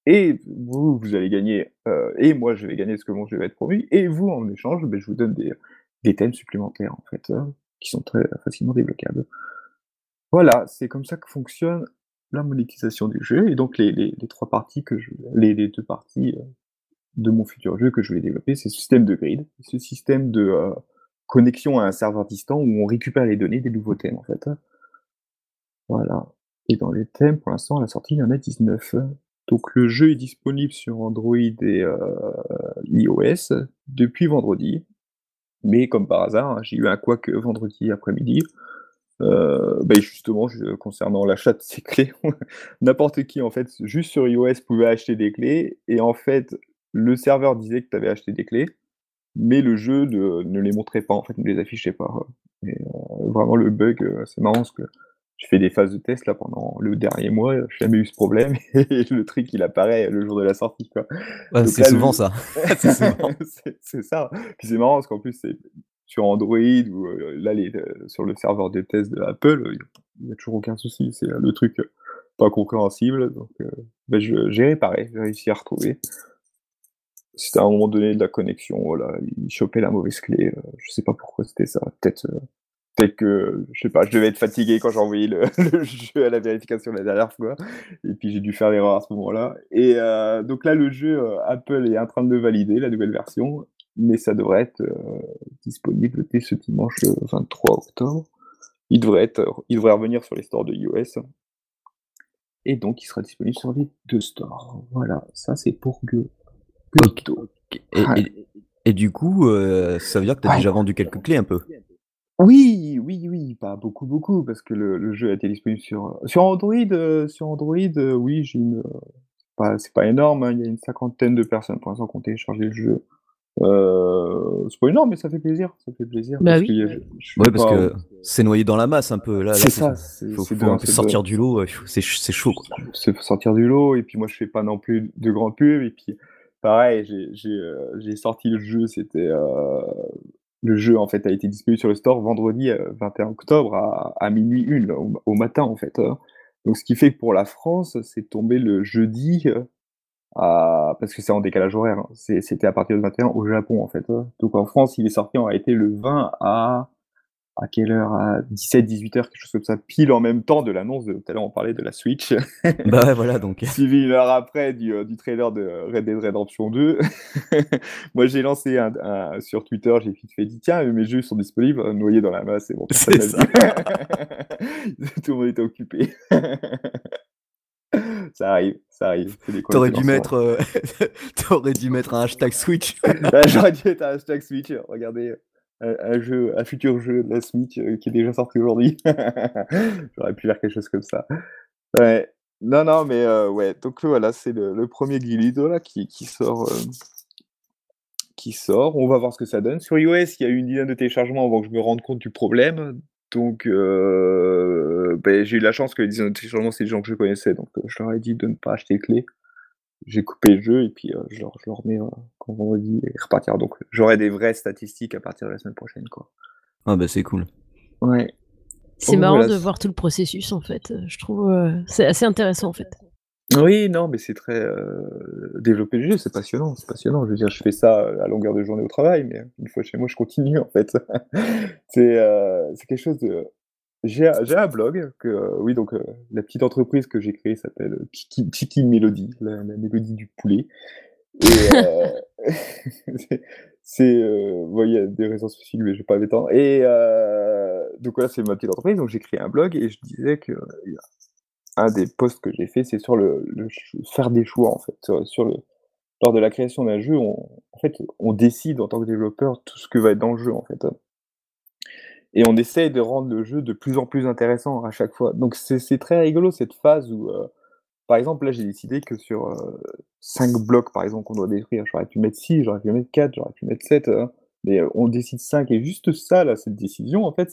Et vous, vous allez gagner, euh, et moi je vais gagner ce que mon jeu va être promu, et vous, en échange, ben, je vous donne des, des thèmes supplémentaires, en fait, hein, qui sont très facilement débloquables. Voilà, c'est comme ça que fonctionne la monétisation du jeu, et donc les, les, trois parties que je, les, deux parties euh, de mon futur jeu que je vais développer, c'est ce système de grid, ce système de euh, connexion à un serveur distant où on récupère les données des nouveaux thèmes, en fait. Voilà. Et dans les thèmes, pour l'instant, à la sortie, il y en a 19. Donc le jeu est disponible sur Android et euh, iOS depuis vendredi. Mais comme par hasard, hein, j'ai eu un couac vendredi après-midi. Euh, ben justement, concernant l'achat de ces clés, *laughs* n'importe qui, en fait, juste sur iOS pouvait acheter des clés. Et en fait, le serveur disait que tu avais acheté des clés, mais le jeu ne les montrait pas, en fait, ne les affichait pas. Euh, vraiment, le bug, c'est marrant parce que je fais des phases de test là pendant le dernier mois, j'ai jamais eu ce problème *laughs* et le truc il apparaît le jour de la sortie quoi. c'est souvent ça. *laughs* *laughs* c'est ça. Puis c'est marrant parce qu'en plus c'est sur Android ou euh, là les, euh, sur le serveur de test de Apple, il n'y a toujours aucun souci. C'est le truc pas compréhensible. Donc, bah, j'ai réparé, j'ai réussi à retrouver. C'était à un moment donné de la connexion, voilà, il chopait la mauvaise clé. je sais pas pourquoi c'était ça. Peut-être peut-être que, je sais pas, je devais être fatigué quand j'ai envoyé le, *laughs* jeu à la vérification la dernière fois, et puis j'ai dû faire l'erreur à ce moment-là. Et donc là, le jeu, Apple est en train de le valider, la nouvelle version, mais ça devrait être disponible dès ce dimanche 23 octobre. Il devrait, être, il devrait revenir sur les stores de iOS. Et donc, il sera disponible sur les deux stores. Voilà, ça c'est pour Go. Et, du coup, euh, ça veut dire que tu as déjà vendu quelques clés un peu Oui, oui, oui, pas beaucoup, beaucoup, parce que le, jeu a été disponible sur, sur Android. Euh, sur Android, euh, oui, j'ai une. c'est pas énorme, hein, il y a une cinquantaine de personnes pour l'instant qui ont téléchargé le jeu. Euh, c'est pas énorme, mais ça fait plaisir. Ça fait plaisir. Bah oui. ouais, parce que c'est noyé dans la masse un peu. Là, c'est ça. Il faut, sortir du lot. C'est chaud. C'est sortir du lot. Et puis moi, je fais pas non plus de grandes pubs. Et puis, pareil, j'ai euh, sorti le jeu. C'était euh, le jeu en fait a été disponible sur le store vendredi 21 octobre à, à minuit 1 au, matin en fait. Hein. Donc, ce qui fait que pour la France, c'est tombé le jeudi parce que c'est en décalage horaire. Hein. C'était à partir de 21 au Japon en fait. Hein. Donc en France, il est sorti en réalité le 20 à à quelle heure À 17-18 heures, quelque chose comme ça, pile en même temps de l'annonce de tout à l'heure on parlait de la Switch. *laughs* bah ouais, voilà donc. *laughs* Suivi une heure après du, euh, du trailer de Red Dead Redemption 2. *laughs* Moi j'ai lancé un, sur Twitter, j'ai vite fait dit tiens mes jeux sont disponibles, euh, noyés dans la masse, et bon. C'est ça. tout le monde était occupé ça arrive, ça arrive. T'aurais dû mettre, euh, t'aurais dû mettre un hashtag Switch. J'aurais dû mettre un hashtag Switch. Regardez, un, jeu, un futur jeu de la Switch euh, qui est déjà sorti aujourd'hui. *laughs* J'aurais pu faire quelque chose comme ça. Non, non, mais euh, ouais. Donc voilà, c'est le, premier Guilido là qui, sort. qui sort. On va voir ce que ça donne. Sur iOS, il y a eu une dizaine de téléchargements avant que je me rende compte du problème. Donc, euh, ben, j'ai eu la chance que les téléchargements, c'est des gens que je connaissais, donc euh, je leur ai dit de ne pas acheter les clés. J'ai coupé le jeu et puis euh, je, leur, je leur remets quand vendredi et repartir. Donc, j'aurai des vraies statistiques à partir de la semaine prochaine, quoi. Ah bah c'est cool. Ouais. C'est marrant de voir tout le processus en fait. Je trouve c'est assez intéressant en fait. Oui, non, mais c'est très développer le jeu, c'est passionnant, c'est passionnant. Je veux dire, je fais ça à longueur de journée au travail, mais une fois chez moi, je continue en fait. *laughs* c'est c'est quelque chose de. J'ai un blog que oui donc la petite entreprise que j'ai créée s'appelle Chicky, Melody, la, mélodie du poulet. Et *laughs* c'est il y a des raisons spécifiques, mais je vais pas m'étendre. Et donc voilà, c'est ma petite entreprise, donc j'ai créé un blog et je disais que un des posts que j'ai fait, c'est sur le, faire des choix en fait. Sur, le, lors de la création d'un jeu, on, en fait, on décide en tant que développeur tout ce que va être dans le jeu en fait. Et on essaye de rendre le jeu de plus en plus intéressant à chaque fois. Donc c'est très rigolo cette phase où, euh, par exemple, là j'ai décidé que sur 5 euh, blocs par exemple qu'on doit détruire, j'aurais pu mettre 6, j'aurais pu mettre 4, j'aurais pu mettre 7, hein. mais euh, on décide 5 et juste ça, là, cette décision, en fait,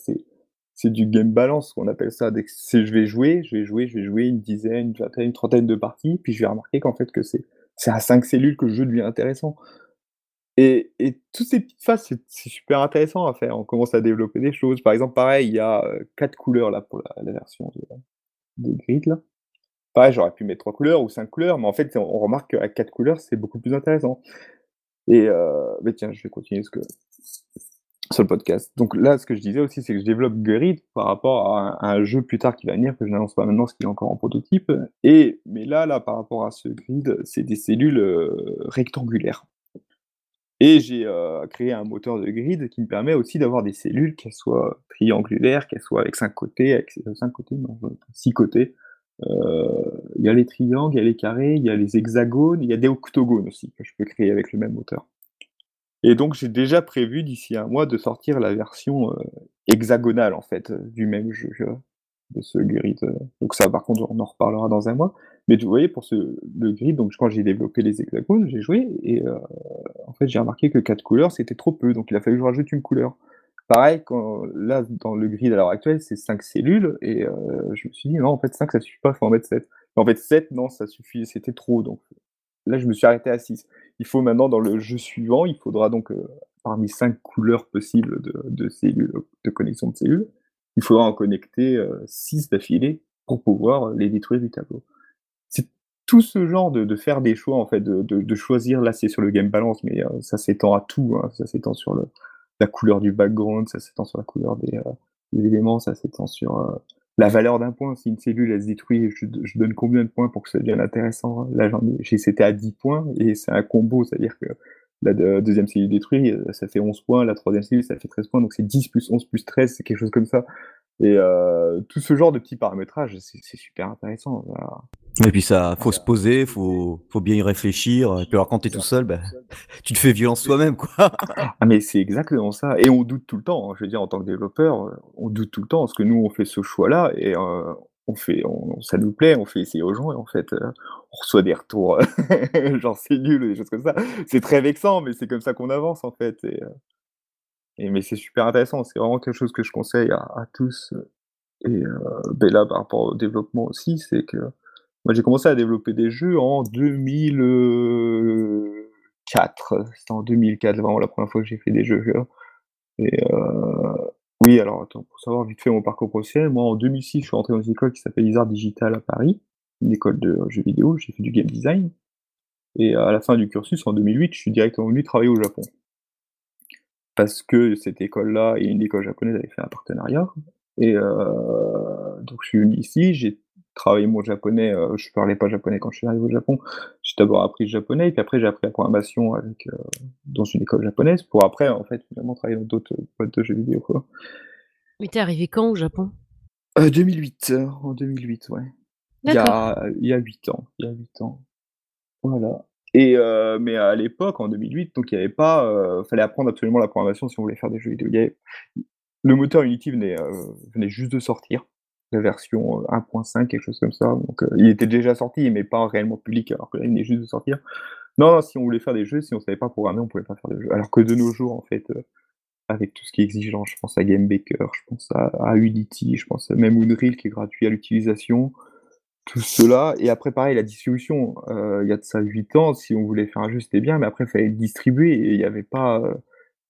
c'est du game balance qu'on appelle ça. je vais jouer, je vais jouer, je vais jouer une dizaine, une une trentaine de parties, puis je vais remarquer qu'en fait que c'est à cinq cellules que le jeu devient intéressant. Et, toutes ces petites phases, c'est super intéressant à faire. On commence à développer des choses. Par exemple, pareil, il y a euh, quatre couleurs là pour la, version de, grid là. Pareil, j'aurais pu mettre trois couleurs ou cinq couleurs, mais en fait, on, remarque qu'à quatre couleurs, c'est beaucoup plus intéressant. Et euh, tiens, je vais continuer ce que sur le podcast. Donc là, ce que je disais aussi, c'est que je développe Grid par rapport à un, jeu plus tard qui va venir, que je n'annonce pas maintenant, parce qu'il est encore en prototype. Et, mais là, là, par rapport à ce grid, c'est des cellules euh, rectangulaires. Et j'ai euh, créé un moteur de grid qui me permet aussi d'avoir des cellules, qu'elles soient triangulaires, qu'elles soient avec cinq côtés, avec cinq côtés, non, six côtés. Euh, il y a les triangles, il y a les carrés, il y a les hexagones, il y a des octogones aussi que je peux créer avec le même moteur. Et donc j'ai déjà prévu d'ici un mois de sortir la version euh, hexagonale en fait du même jeu de ce grid. Euh. Donc ça par contre on en reparlera dans un mois. Mais vous voyez pour le grid, donc quand j'ai développé les hexagones, j'ai joué et euh, en fait j'ai remarqué que quatre couleurs c'était trop peu, donc il a fallu que je rajoute une couleur. Pareil, là dans le grid à l'heure actuelle c'est cinq cellules et je me suis dit non en fait 5 ça suffit pas, il faut en mettre 7. en fait 7 non ça suffit, c'était trop donc là je me suis arrêté à 6. Il faut maintenant, dans le jeu suivant, il faudra donc, euh, parmi cinq couleurs possibles de, cellules, de connexion de cellules, il faudra en connecter 6 euh, d'affilée pour pouvoir les détruire du tableau. Tout ce genre de, faire des choix, en fait, de, choisir, là c'est sur le game balance, mais euh, ça s'étend à tout, hein. ça s'étend sur le, la couleur du background, ça s'étend sur la couleur des, euh, éléments, ça s'étend sur euh, la valeur d'un point. Si une cellule elle se détruit, je, donne combien de points pour que ça devienne intéressant hein. Là c'était à 10 points, et c'est un combo, c'est-à-dire que la deuxième cellule détruite, ça fait 11 points, la troisième cellule, ça fait 13 points, donc c'est 10 plus 11 plus 13, c'est quelque chose comme ça. Et tout ce genre de petits paramétrages, c'est super intéressant. Et puis ça, faut se poser, faut, faut bien y réfléchir. Et puis alors quand t'es tout seul, bah, tu te fais violence toi-même, quoi. *laughs* ah mais c'est exactement ça. Et on doute tout le temps. Hein. Je veux dire, en tant que développeur, on doute tout le temps parce que nous, on fait ce choix-là et euh, on fait, on, ça nous plaît, on fait essayer aux gens et en fait, euh, on reçoit des retours *laughs* genre c'est nul des choses comme ça. C'est très vexant, mais c'est comme ça qu'on avance en fait. Et, euh, et mais c'est super intéressant, c'est vraiment quelque chose que je conseille à, à tous. Et euh, ben là, par rapport au développement aussi, c'est que moi j'ai commencé à développer des jeux en 2004. C'était en 2004 vraiment la première fois que j'ai fait des jeux. Et euh, oui, alors pour savoir vite fait mon parcours professionnel, moi en 2006 je suis rentré dans une école qui s'appelle Isard Digital à Paris, une école de jeux vidéo, j'ai fait du game design. Et à la fin du cursus, en 2008, je suis directement venu travailler au Japon parce que cette école-là et une école japonaise avaient fait un partenariat. Et euh, donc je suis venu ici, j'ai travaillé mon japonais, euh, je parlais pas japonais quand je suis arrivé au Japon. J'ai d'abord appris le japonais, et puis après j'ai appris la programmation avec, euh, dans une école japonaise, pour après en fait finalement travailler dans d'autres boîtes de jeux vidéo. Quoi. Mais t'es arrivé quand au Japon? Euh, 2008, en 2008, ouais. Il y, a, il y a 8 ans, il y a 8 ans. Voilà. Et euh, mais à l'époque, en 2008, donc il y avait pas, euh, fallait apprendre absolument la programmation si on voulait faire des jeux vidéo. Il y avait, le moteur Unity venait, euh, venait juste de sortir, la version 1.5, quelque chose comme ça. Donc il était déjà sorti, mais pas réellement public, alors que là, il venait juste de sortir. Non, si on voulait faire des jeux, si on savait pas programmer, on pouvait pas faire des jeux. Alors que de nos jours, en fait, avec tout ce qui est exigeant, je pense à GameBaker, je pense à, Unity, je pense à même Unreal qui est gratuit à l'utilisation tout cela. Et après, pareil, la distribution, euh, il y a de ça 8 ans, si on voulait faire un jeu, c'était bien, mais après, il fallait le distribuer et il n'y avait pas. Euh,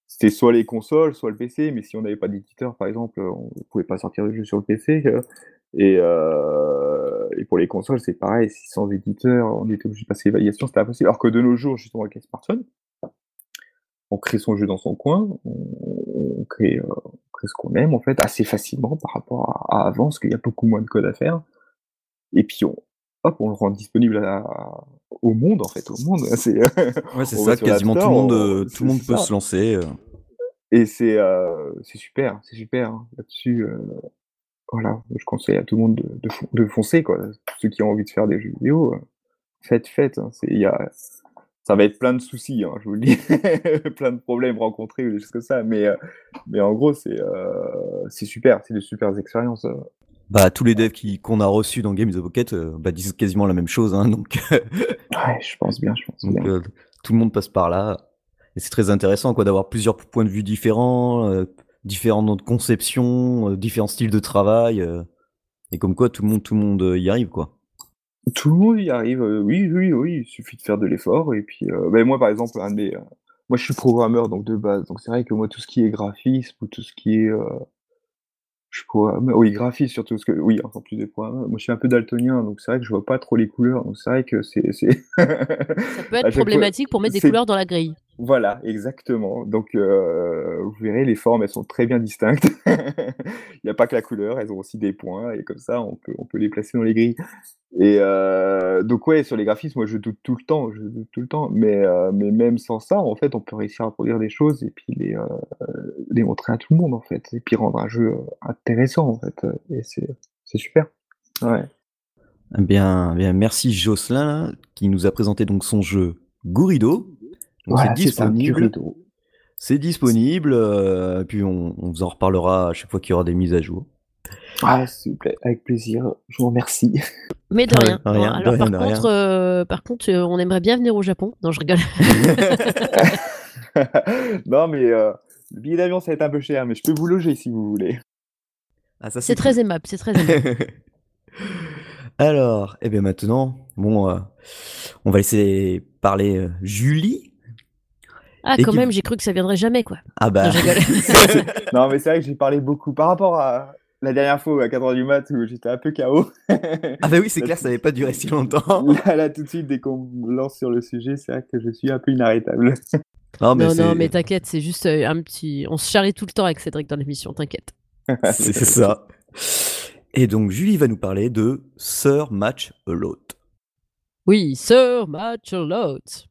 c'était soit les consoles, soit le PC, mais si on n'avait pas d'éditeur, par exemple, on ne pouvait pas sortir le jeu sur le PC. Euh, et, euh, pour les consoles, c'est pareil, si sans éditeur, on était obligé de passer l'évaluation, c'était impossible. Alors que de nos jours, justement, avec les smartphones, on crée son jeu dans son coin, on, euh, crée ce qu'on aime, en fait, assez facilement par rapport à, à avant, parce qu'il y a beaucoup moins de code à faire et puis on, hop, on le rend disponible à, au monde en fait, au monde. *laughs* C'est ouais, c'est ça, quasiment tout le monde, on, tout le monde peut ça. se lancer. Euh. Et c'est euh, c'est super, c'est super hein. là-dessus. Euh, voilà, je conseille à tout le monde de, de, de, foncer quoi. Ceux qui ont envie de faire des jeux vidéo, euh, faites, faites. Hein. C'est il y a ça va être plein de soucis, hein, je vous le dis, *laughs* plein de problèmes rencontrés ou des choses comme ça. Mais, euh, mais en gros, c'est euh, super, c'est de super expériences. Bah, tous les devs qui, qu'on a reçus dans Games of Pocket euh, bah, disent quasiment la même chose. Hein, donc, ouais, je pense bien. Je pense donc, bien. Euh, tout le monde passe par là. Et c'est très intéressant quoi, d'avoir plusieurs points de vue différents, euh, différentes conceptions, euh, différents styles de travail. Euh, et comme quoi, tout le monde, tout le monde y arrive. quoi. Tout le monde y arrive, oui, oui, oui. Il suffit de faire de l'effort. Et puis, ben, moi, par exemple, un des, moi, je suis programmeur donc de base. Donc, c'est vrai que moi, tout ce qui est graphisme ou tout ce qui est je programme, oui, graphiste surtout, parce que oui, en plus des programmes. Moi, je suis un peu daltonien, donc c'est vrai que je vois pas trop les couleurs. Donc c'est vrai que c'est. Ça peut être *laughs* problématique fois, pour mettre des couleurs dans la grille. Voilà, exactement. Donc euh, vous verrez, les formes, elles sont très bien distinctes. *laughs* Il n'y a pas que la couleur, elles ont aussi des points, et comme ça, on peut, on peut les placer dans les grilles. Et euh, donc ouais, sur les graphismes, moi je doute tout le temps, je doute tout le temps. Mais, euh, mais même sans ça, en fait, on peut réussir à produire des choses et puis les, les montrer à tout le monde, en fait. Et puis rendre un jeu intéressant, en fait. Et c'est super. Ouais. Eh bien, eh bien, merci Jocelyn, qui nous a présenté donc son jeu Gourido. C'est disponible. C'est disponible, euh, puis on, on, vous en reparlera à chaque fois qu'il y aura des mises à jour. Ah, s'il vous plaît, avec plaisir, je vous remercie. *laughs* Mais de rien. rien Alors, de par, rien, contre, euh, par contre, euh, on aimerait bien venir au Japon. Non, je rigole. *laughs* non, mais euh, le billet d'avion, ça va être un peu cher, mais je peux vous loger si vous voulez. Ah, c'est très aimable, c'est très aimable. *laughs* Alors, et eh bien maintenant, bon, euh, on va laisser parler euh, Julie. Ah, quand même, j'ai cru que ça viendrait jamais, quoi. Ah bah. Non, *laughs* *laughs* non mais c'est vrai que j'ai parlé beaucoup par rapport à la dernière fois à 4h du mat où j'étais un peu KO. *laughs* ah bah oui, c'est clair, ça n'avait pas duré si longtemps. Là, là, tout de suite, dès qu'on me lance sur le sujet, c'est vrai que je suis un peu inarrêtable. Non, mais, non, non, mais t'inquiète, c'est juste euh, un petit... On se charrie tout le temps avec Cédric dans l'émission, t'inquiète. c'est ça. Et donc, Julie va nous parler de Sir Match a Lot. Oui, Sir Match a Lot.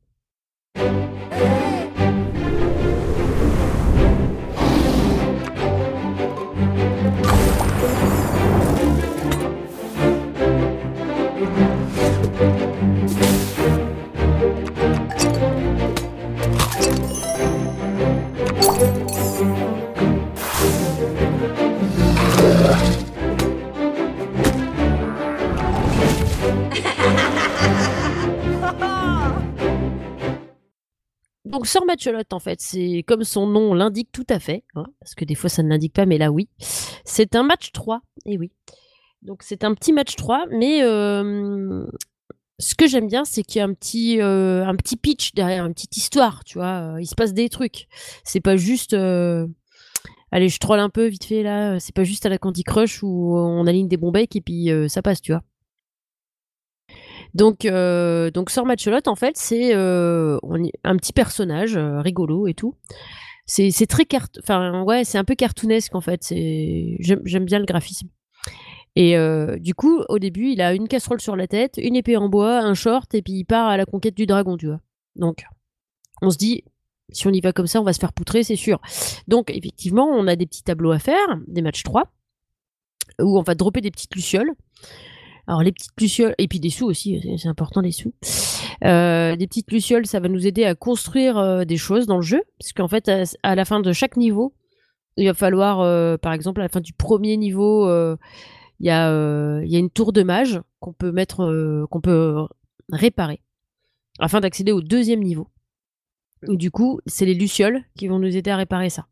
Donc Sir Matchelotte, en fait, c'est comme son nom l'indique tout à fait, hein, parce que des fois ça ne l'indique pas, mais là oui. C'est un match 3, et oui. Donc c'est un petit match 3, mais ce que j'aime bien, c'est qu'il y a un petit, un petit pitch derrière, une petite histoire, tu vois. Il se passe des trucs. C'est pas juste. Allez, je troll un peu vite fait là. C'est pas juste à la Candy Crush où on aligne des bons et puis ça passe, tu vois. Donc, euh, donc Sœur Matchelotte, en fait, c'est euh, un petit personnage euh, rigolo et tout. C'est très cart... enfin ouais, c'est un peu cartoonesque en fait. J'aime bien le graphisme. Et euh, du coup, au début, il a une casserole sur la tête, une épée en bois, un short, et puis il part à la conquête du dragon, tu vois. Donc, on se dit, si on y va comme ça, on va se faire poutrer, c'est sûr. Donc, effectivement, on a des petits tableaux à faire, des matchs 3, où on va dropper des petites lucioles. Alors les petites lucioles, et puis des sous aussi, c'est important les sous. Euh, des petites lucioles, ça va nous aider à construire euh, des choses dans le jeu, parce qu'en fait, à, la fin de chaque niveau, il va falloir, euh, par exemple, à la fin du premier niveau, il y, a, y a une tour de mage qu'on peut mettre, qu'on peut réparer, afin d'accéder au deuxième niveau. Du coup, c'est les lucioles qui vont nous aider à réparer ça.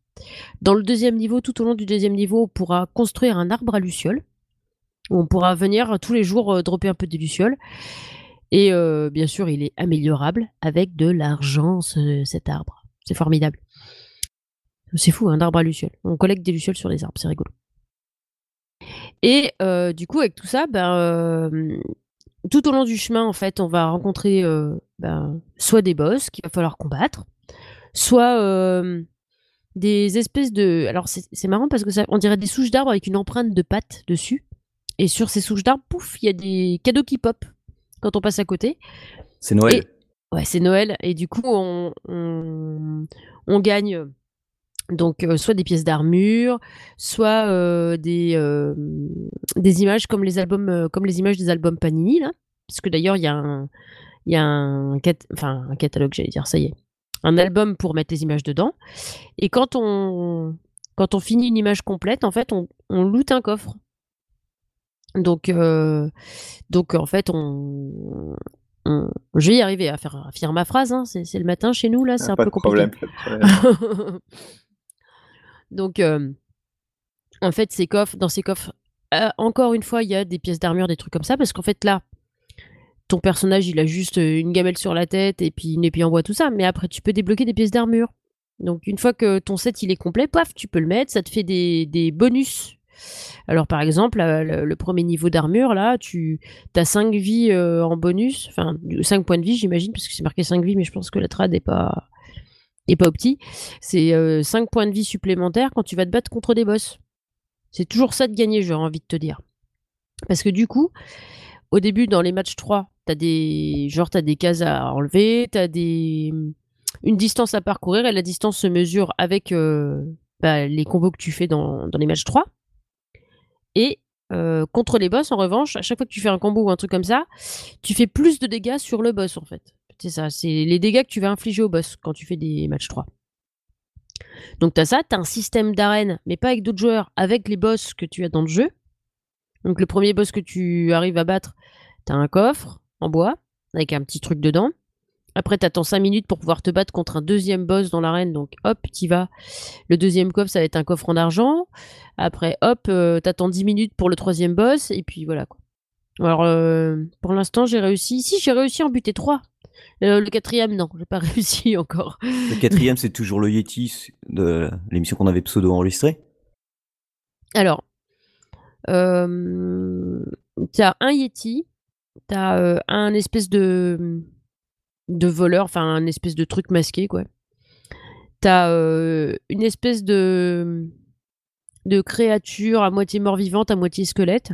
Dans le deuxième niveau, tout au long du deuxième niveau, on pourra construire un arbre à lucioles on pourra venir tous les jours euh, dropper un peu de lucioles. Et euh, bien sûr, il est améliorable avec de l'argent, cet arbre. C'est formidable. C'est fou, un arbre à lucioles. On collecte des lucioles sur les arbres, c'est rigolo. Et euh, du coup, avec tout ça, ben, tout au long du chemin, en fait, on va rencontrer ben, soit des boss qu'il va falloir combattre, soit des espèces de. Alors, c'est marrant parce que ça, on dirait des souches d'arbres avec une empreinte de pattes dessus. Et sur ces souches d'arbres, pouf, il y a des cadeaux qui pop quand on passe à côté. C'est Noël. ouais, c'est Noël. Et du coup, on, on, gagne donc euh, soit des pièces d'armure, soit euh, des, euh, des images comme les albums, comme les images des albums Panini là. Parce que d'ailleurs, il y a un, il y a un, enfin, un catalogue, j'allais dire, ça y est, un album pour mettre les images dedans. Et quand on, quand on finit une image complète, en fait, on, on loot un coffre. Donc, euh, donc en fait, on, je vais y arriver à faire à finir ma phrase. Hein. C'est, le matin chez nous là, c'est un peu compliqué. *laughs* donc, euh, en fait, ces coffres, dans ces coffres, euh, encore une fois, il y a des pièces d'armure, des trucs comme ça, parce qu'en fait là, ton personnage, il a juste une gamelle sur la tête et puis une épée en bois, tout ça. Mais après, tu peux débloquer des pièces d'armure. Donc, une fois que ton set il est complet, paf, tu peux le mettre. Ça te fait des, des bonus alors par exemple, le, premier niveau d'armure, là, tu as 5 vies euh, en bonus, enfin 5 points de vie j'imagine, parce que c'est marqué 5 vies, mais je pense que la trad n'est pas, est pas opti. C'est 5 euh, points de vie supplémentaires quand tu vas te battre contre des boss. C'est toujours ça de gagner, j'ai envie de te dire. Parce que du coup, au début, dans les matchs 3, t'as des, genre, as des cases à enlever, t'as des, une distance à parcourir, et la distance se mesure avec euh, bah, les combos que tu fais dans, dans les matchs 3. Et contre les boss, en revanche, à chaque fois que tu fais un combo ou un truc comme ça, tu fais plus de dégâts sur le boss en fait. C'est ça, c'est les dégâts que tu vas infliger au boss quand tu fais des matchs 3. Donc tu as ça, tu as un système d'arène, mais pas avec d'autres joueurs, avec les boss que tu as dans le jeu. Donc le premier boss que tu arrives à battre, tu as un coffre en bois, avec un petit truc dedans. Après, tu attends 5 minutes pour pouvoir te battre contre un deuxième boss dans l'arène. Donc, hop, tu vas. Le deuxième coffre, ça va être un coffre en argent. Après, hop, euh, tu attends 10 minutes pour le troisième boss. Et puis, voilà. Quoi. Alors, euh, pour l'instant, j'ai réussi. Si, j'ai réussi à en buter 3. Euh, le quatrième, non, j'ai pas *laughs* réussi encore. Le quatrième, c'est toujours le Yeti de l'émission qu'on avait pseudo enregistrée Alors, t'as un Yeti, t'as un espèce de de voleur, enfin un espèce de truc masqué quoi. T'as euh, une espèce de de créature à moitié mort-vivante, à moitié squelette.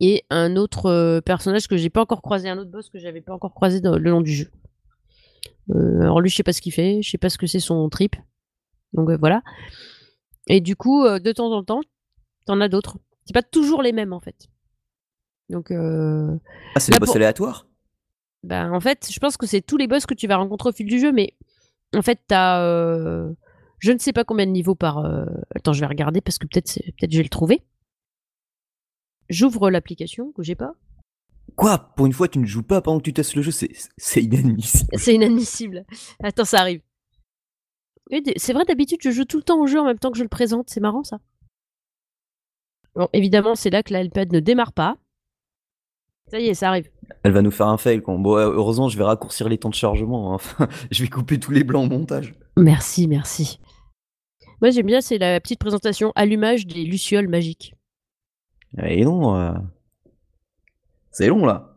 Et un autre euh, personnage que j'ai pas encore croisé, un autre boss que j'avais pas encore croisé dans, le long du jeu. Euh, alors lui, je sais pas ce qu'il fait, je sais pas ce que c'est son trip. Donc voilà. Et du coup, de temps en temps, t'en as d'autres. C'est pas toujours les mêmes en fait. Donc Ah, c'est les boss pour- bah, en fait, je pense que c'est tous les boss que tu vas rencontrer au fil du jeu, mais en fait, t'as. euh, je ne sais pas combien de niveaux par. euh, Attends, je vais regarder parce que peut-être peut-être je vais le trouver. J'ouvre l'application que j'ai pas. Quoi? Pour une fois, tu ne joues pas pendant que tu testes le jeu, c'est c'est inadmissible. C'est inadmissible. Attends, ça arrive. C'est vrai, d'habitude, je joue tout le temps au jeu en même temps que je le présente. C'est marrant, ça. Bon, évidemment, c'est là que l'iPad ne démarre pas. Ça y est, ça arrive. Elle va nous faire un fail. Quoi. Bon, euh, heureusement, je vais raccourcir les temps de chargement. hein. Enfin, *laughs* je vais couper tous les blancs au montage. Merci, merci. Moi, j'aime bien, c'est la petite présentation allumage des lucioles magiques. Et non, euh, c'est long là.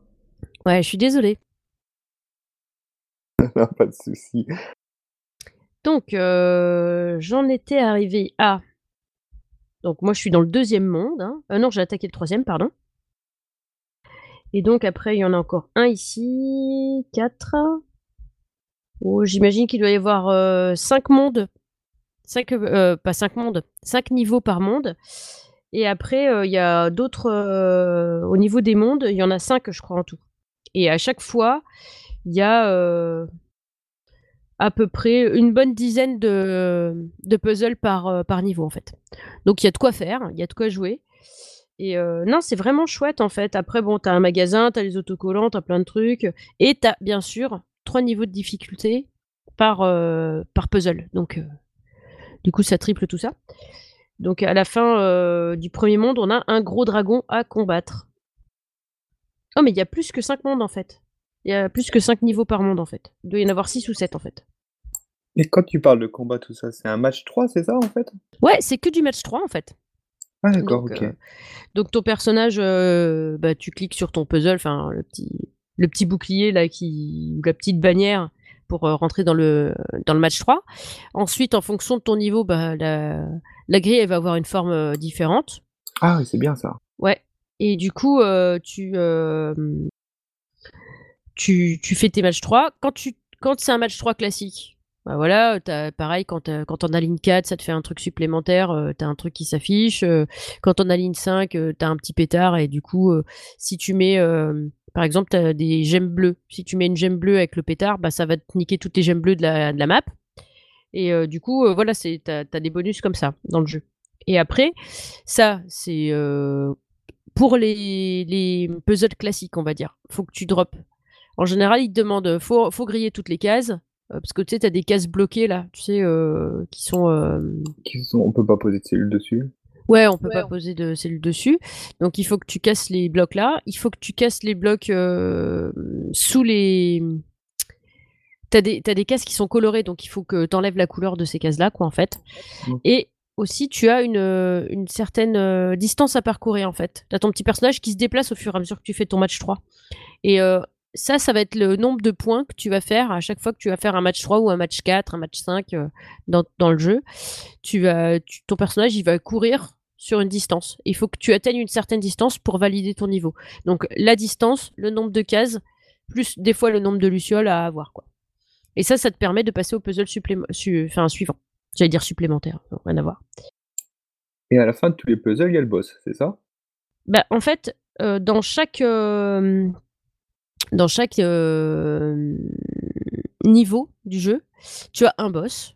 Ouais, je suis désolée. *laughs* Non, pas de souci. Donc, euh, j'en étais arrivée à. Donc, moi, je suis dans le deuxième monde. hein. Euh, non, j'ai attaqué le troisième, pardon. Et donc, après, il y en a encore un ici. Quatre. Oh, J'imagine qu'il doit y avoir euh, cinq mondes. Cinq, euh, pas cinq mondes. Cinq niveaux par monde. Et après, euh, il y a d'autres. au niveau des mondes, il y en a cinq, je crois, en tout. Et à chaque fois, il y a. à peu près une bonne dizaine de, de puzzles par, par niveau en fait. Donc il y a de quoi faire, il y a de quoi jouer. Et euh, non, c'est vraiment chouette en fait. Après, bon, t'as un magasin, t'as les autocollants, t'as plein de trucs. Et t'as bien sûr trois niveaux de difficulté par, euh, par puzzle. Donc euh, du coup, ça triple tout ça. Donc à la fin du premier monde, on a un gros dragon à combattre. Oh, mais il y a plus que cinq mondes en fait. Il y a plus que cinq niveaux par monde en fait. Il doit y en avoir six ou sept en fait. Et quand tu parles de combat, tout ça, c'est un match 3, c'est ça en fait? Ouais, c'est que du match 3 en fait. Ah d'accord, Donc, ok. euh, donc ton personnage, euh, bah, tu cliques sur ton puzzle, enfin le petit, le petit bouclier là qui, ou la petite bannière pour euh, rentrer dans le, dans le match 3. Ensuite, en fonction de ton niveau, bah, la, la grille elle va avoir une forme différente. Ah oui, c'est bien ça. Ouais. Et du coup, tu, tu, tu fais tes matchs 3. Quand, tu, quand c'est un match 3 classique, bah voilà, t'as, pareil, quand, t'as- quand on a ligne 4, ça te fait un truc supplémentaire, euh, t'as un truc qui s'affiche. euh, quand on a ligne 5, euh, t'as un petit pétard. Et du coup, euh, si tu mets, euh, par exemple, t'as des gemmes bleues. Si tu mets une gemme bleue avec le pétard, bah, ça va te niquer toutes les gemmes bleues de la, de map. Et euh, du coup, euh, voilà, t'as, t'as des bonus comme ça dans le jeu. Et après, ça, c'est euh, pour les, les puzzles classiques, on va dire. Faut que tu drops. En général, ils te demandent, faut, faut griller toutes les cases. Euh, parce que tu sais, t'as des cases bloquées là, tu sais, euh, qui sont. euh, Qui sont... On peut pas poser de cellules dessus. Ouais, on peut Ouais, pas on- poser de cellules dessus. Donc il faut que tu casses les blocs là. Il faut que tu casses les blocs euh, sous les. T'as des, t'as des cases qui sont colorées, donc il faut que t'enlèves la couleur de ces cases-là, quoi, en fait. Mm. Et aussi, tu as une, une certaine euh, distance à parcourir, en fait. T'as ton petit personnage qui se déplace au fur et à mesure que tu fais ton match 3. Et euh, ça, ça va être le nombre de points que tu vas faire à chaque fois que tu vas faire un match 3 ou un match 4, un match 5 euh, dans, dans le jeu. Tu vas, tu- ton personnage, il va courir sur une distance. Il faut que tu atteignes une certaine distance pour valider ton niveau. Donc la distance, le nombre de cases, plus des fois le nombre de lucioles à avoir. Quoi. Et ça, ça te permet de passer au puzzle su- enfin, suivant. J'allais dire supplémentaire, non, rien à voir. Et à la fin de tous les puzzles, il y a le boss, c'est ça? Bah, en fait, euh, dans chaque, euh, dans chaque euh, niveau du jeu, tu as un boss.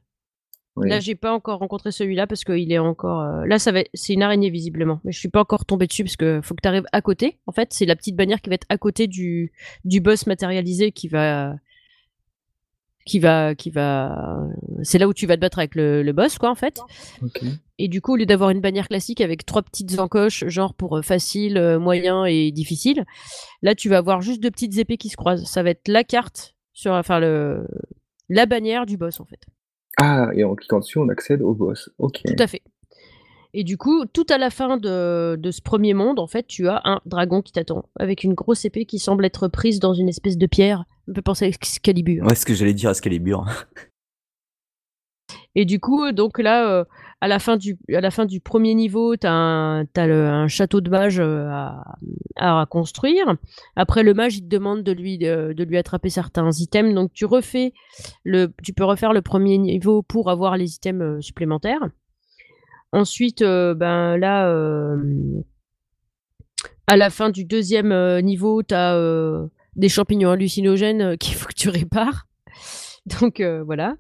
Oui. Là, j'ai pas encore rencontré celui-là parce qu'il est encore. euh, Là, ça va. C'est une araignée visiblement, mais je suis pas encore tombé dessus parce que faut que tu arrives à côté. En fait, c'est la petite bannière qui va être à côté du du boss matérialisé qui va qui va qui va. C'est là où tu vas te battre avec le, le boss, quoi, en fait. Et du coup, au lieu d'avoir une bannière classique avec trois petites encoches, genre pour euh, facile, euh, moyen et difficile, là, tu vas avoir juste deux petites épées qui se croisent. Ça va être la carte sur, enfin le la bannière du boss, en fait. Ah, et en cliquant dessus, on accède au boss. Ok. Tout à fait. Et du coup, tout à la fin de, de ce premier monde, en fait, tu as un dragon qui t'attend, avec une grosse épée qui semble être prise dans une espèce de pierre. On peut penser à Excalibur. Ouais, ce que j'allais dire, Excalibur. Et du coup, donc là, euh, à, la fin du, à la fin du premier niveau, tu as, un, t'as le- un château de mage euh, à, à construire. Après, le mage, il te demande de lui, de, de lui attraper certains items. Donc, tu, refais le, tu peux refaire le premier niveau pour avoir les items euh, supplémentaires. Ensuite, euh, ben là, euh, à la fin du deuxième euh, niveau, tu as des champignons hallucinogènes qu'il faut que tu répares. Donc euh, voilà.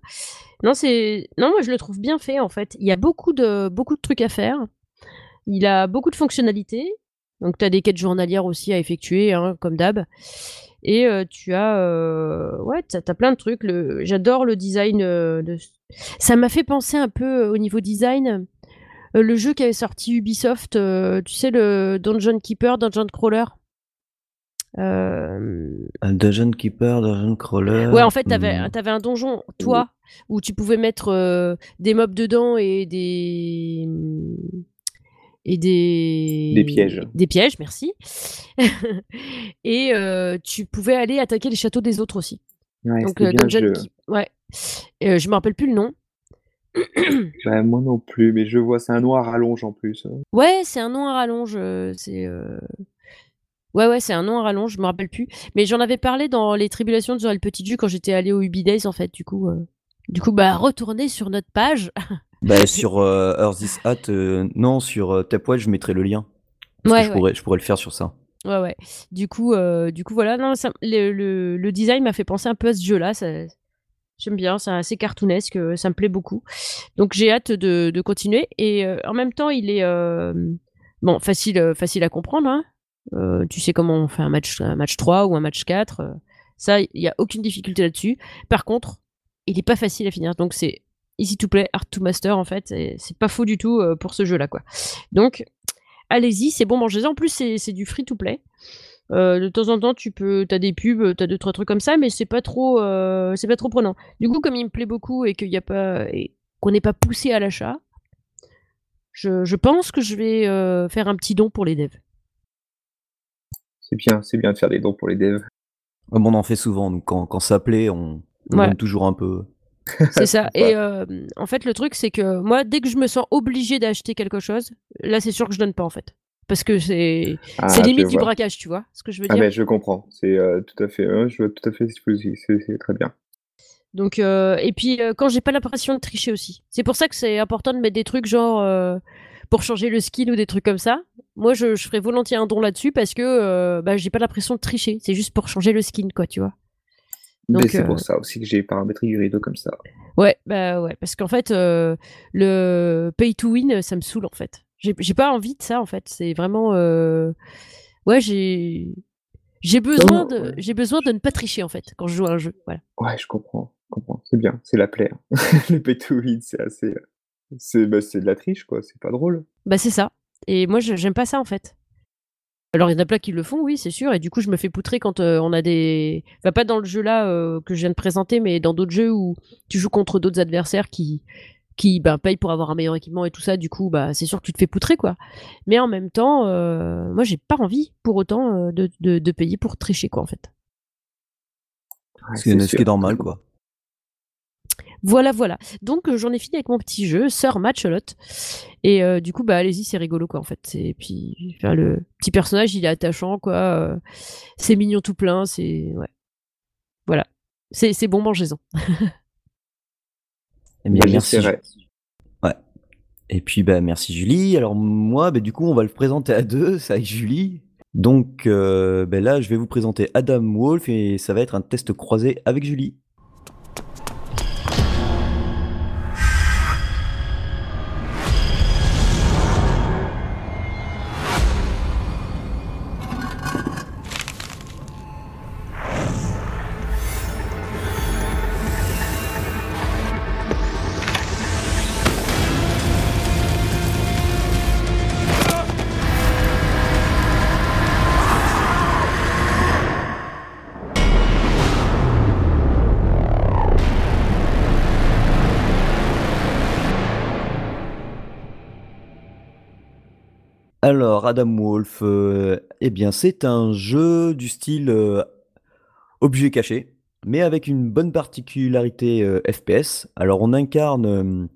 Non, c'est non, moi je le trouve bien fait en fait. Il y a beaucoup de beaucoup de trucs à faire. Il a beaucoup de fonctionnalités. Donc tu as des quêtes journalières aussi à effectuer, hein, comme d'hab. Et euh, tu as euh, ouais, as plein de trucs. Le... J'adore le design. de... Ça m'a fait penser un peu au niveau design. le jeu qui avait sorti Ubisoft, tu sais le Dungeon Keeper, Dungeon Crawler? Euh, Un Dungeon Keeper, Dungeon Crawler. Ouais, en fait, t'avais hmm. avais un donjon, toi, où tu pouvais mettre euh, des mobs dedans et des. Et des. Des pièges. Des pièges, merci. *laughs* et euh, tu pouvais aller attaquer les châteaux des autres aussi. Ouais, Donc, bien Dungeon jeu. Ouais. Euh, je me rappelle plus le nom. *clears throat* Ouais, moi non plus, mais je vois, c'est un noir rallonge en plus. Ouais, c'est un nom à rallonge. euh, C'est. Ouais, ouais, c'est un nom à rallonge, je me rappelle plus. Mais j'en avais parlé dans les tribulations de Joël Petit Jus quand j'étais allé au Ubi Days, en fait. Du coup, euh, du coup bah, retournez sur notre page. *laughs* Bah, sur euh, Earth This Hat, euh, non, sur euh, Tapwell, je mettrai le lien. Parce Ouais, que je, ouais. pourrais, je pourrais le faire sur ça. Ouais, ouais. Du coup, du coup voilà. Non, ça- le, le- le design m'a fait penser un peu à ce jeu-là. ça- J'aime bien, c'est assez cartoonesque, ça me plaît beaucoup. Donc j'ai hâte de, de continuer. Et en même temps, il est bon, facile, facile à comprendre. hein. Euh, tu sais comment on fait un match, un match 3 ou un match 4. euh, ça, il n'y a aucune difficulté là-dessus. Par contre, il n'est pas facile à finir. Donc c'est easy to play, hard to master en fait. C'est pas faux du tout euh, pour ce jeu-là, quoi. Donc allez-y, c'est bon, mangez En plus, c'est du free to play. De temps en temps, tu peux, t'as des pubs, t'as deux trois trucs comme ça, mais c'est pas trop, c'est pas trop prenant. Du coup, comme il me plaît beaucoup et qu'il a pas, qu'on n'est pas poussé à l'achat, je, je pense que je vais faire un petit don pour les devs. C'est bien, c'est bien de faire des dons pour les devs. Bon, on en fait souvent, donc quand, quand ça plaît, on, on Ouais. donne toujours un peu. C'est ça. *laughs* Et euh, en fait, le truc, c'est que moi, dès que je me sens obligée d'acheter quelque chose, là, c'est sûr que je donne pas en fait, parce que c'est, Ah, limite du braquage, tu vois, ce que je veux Ah dire? mais je comprends, c'est euh, tout à fait, euh, je vois tout à fait ce que c'est très bien. Donc euh, et puis euh, quand j'ai pas l'impression de tricher aussi. C'est pour ça que c'est important de mettre des trucs genre euh, pour changer le skin ou des trucs comme ça. Moi je, je ferais volontiers un don là-dessus parce que euh, bah, j'ai pas l'impression de tricher. C'est juste pour changer le skin quoi, tu vois. Mais Donc, c'est euh, pour ça aussi que j'ai paramétré Yurito comme ça. Ouais, bah ouais, parce qu'en fait euh, le pay to win ça me saoule en fait. J'ai j'ai pas envie de ça en fait. C'est vraiment euh, ouais j'ai j'ai besoin Non, de j'ai besoin de ne pas tricher en fait quand je joue à un jeu. Voilà. Ouais, je comprends, je comprends, c'est bien, c'est la plaie. hein. *laughs* Les pay to win, c'est assez, euh, c'est bah, c'est de la triche quoi, c'est pas drôle. Bah c'est ça. Et moi je- j'aime pas ça en fait. Alors il y en a plein qui le font, oui, c'est sûr. Et du coup je me fais poutrer quand euh, on a des... Enfin pas dans le jeu là euh, que je viens de présenter, mais dans d'autres jeux où tu joues contre d'autres adversaires qui qui ben, payent pour avoir un meilleur équipement et tout ça. Du coup bah c'est sûr que tu te fais poutrer quoi. Mais en même temps, euh, moi j'ai pas envie pour autant euh, de, de, de payer pour tricher quoi en fait. Ouais, Ce qui est, c'est ce qui est normal, quoi. Voilà, voilà. Donc euh, j'en ai fini avec mon petit jeu, Sœur Matchelot. Et euh, du coup, bah allez-y, c'est rigolo quoi en fait. Et puis enfin, le petit personnage, il est attachant quoi. euh, c'est mignon tout plein, c'est ouais. Voilà. C'est c'est bon, mangez-en. *laughs* Eh bien, Bah, merci. Ouais. Et puis, bah, merci Julie. Alors, moi, bah, du coup, on va le présenter à deux, ça avec Julie. Donc, euh, bah, là, je vais vous présenter Adam Wolf et ça va être un test croisé avec Julie. Adam Wolf, euh, eh bien, c'est un jeu du style euh, objet caché, mais avec une bonne particularité euh, FPS. Alors, on incarne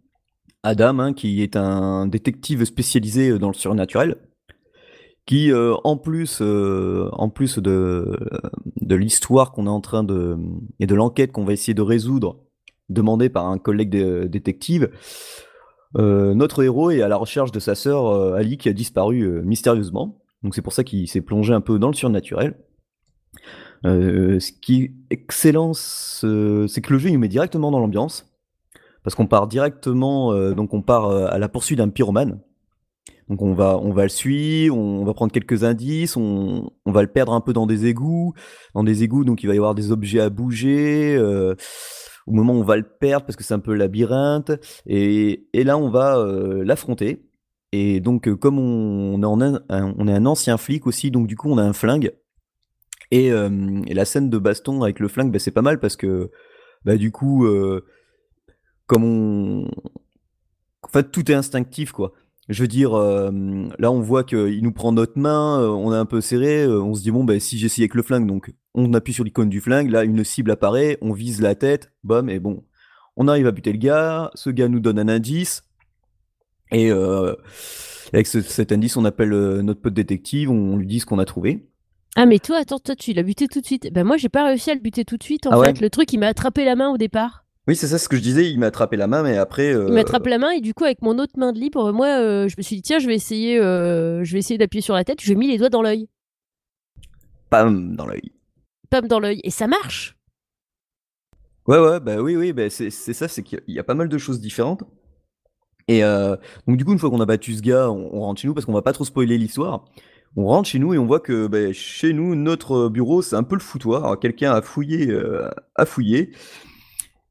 Adam, hein, qui est un détective spécialisé dans le surnaturel, qui, en plus, en plus de, de l'histoire qu'on est en train de et de l'enquête qu'on va essayer de résoudre, demandée par un collègue dé- détective, notre héros est à la recherche de sa sœur euh, Ali qui a disparu euh, mystérieusement. Donc c'est pour ça qu'il s'est plongé un peu dans le surnaturel. Euh, ce qui est excellent, ce- c'est que le jeu il nous met directement dans l'ambiance. Parce qu'on part directement, euh, donc on part euh, à la poursuite d'un pyromane. Donc on va, on va le suivre, on va prendre quelques indices, on, on va le perdre un peu dans des égouts. Dans des égouts, donc il va y avoir des objets à bouger. Au moment où on va le perdre, parce que c'est un peu labyrinthe. Et, et là, on va euh, l'affronter. Et donc, euh, comme on, est un, ancien flic aussi, donc du coup, on a un flingue. Et, euh, la scène de baston avec le flingue, bah, c'est pas mal parce que, bah, du coup, comme on. En fait, tout est instinctif, quoi. Je veux dire, euh, là, on voit qu'il nous prend notre main, euh, on est un peu serré, euh, on se dit, bon, bah, si j'essaye avec le flingue, donc on appuie sur l'icône du flingue, là, une cible apparaît, on vise la tête, bam, et bon, on arrive à buter le gars, ce gars nous donne un indice, et euh, avec ce- cet indice, on appelle notre pote détective, on, lui dit ce qu'on a trouvé. Ah, mais toi, attends, toi, tu l'as buté tout de suite. Ben, moi, j'ai pas réussi à le buter tout de suite, en Ah ouais fait. Le truc, il m'a attrapé la main au départ. Oui, c'est ça ce que je disais, il m'a attrapé la main, mais après... Il euh, m'a attrapé la main et du coup, avec mon autre main de libre, moi, euh, je me suis dit, tiens, je vais essayer, euh, je vais essayer d'appuyer sur la tête. J'ai mis les doigts dans l'œil. Pam, dans l'œil. Pam dans l'œil. Et ça marche. Ouais, ouais, bah oui, oui, bah c'est ça, c'est qu'il y a- il pas mal de choses différentes. Et donc du coup, une fois qu'on a battu ce gars, on, on rentre chez nous parce qu'on va pas trop spoiler l'histoire. On rentre chez nous et on voit que bah, chez nous, notre bureau, c'est un peu le foutoir. Alors, Quelqu'un a fouillé, a fouillé.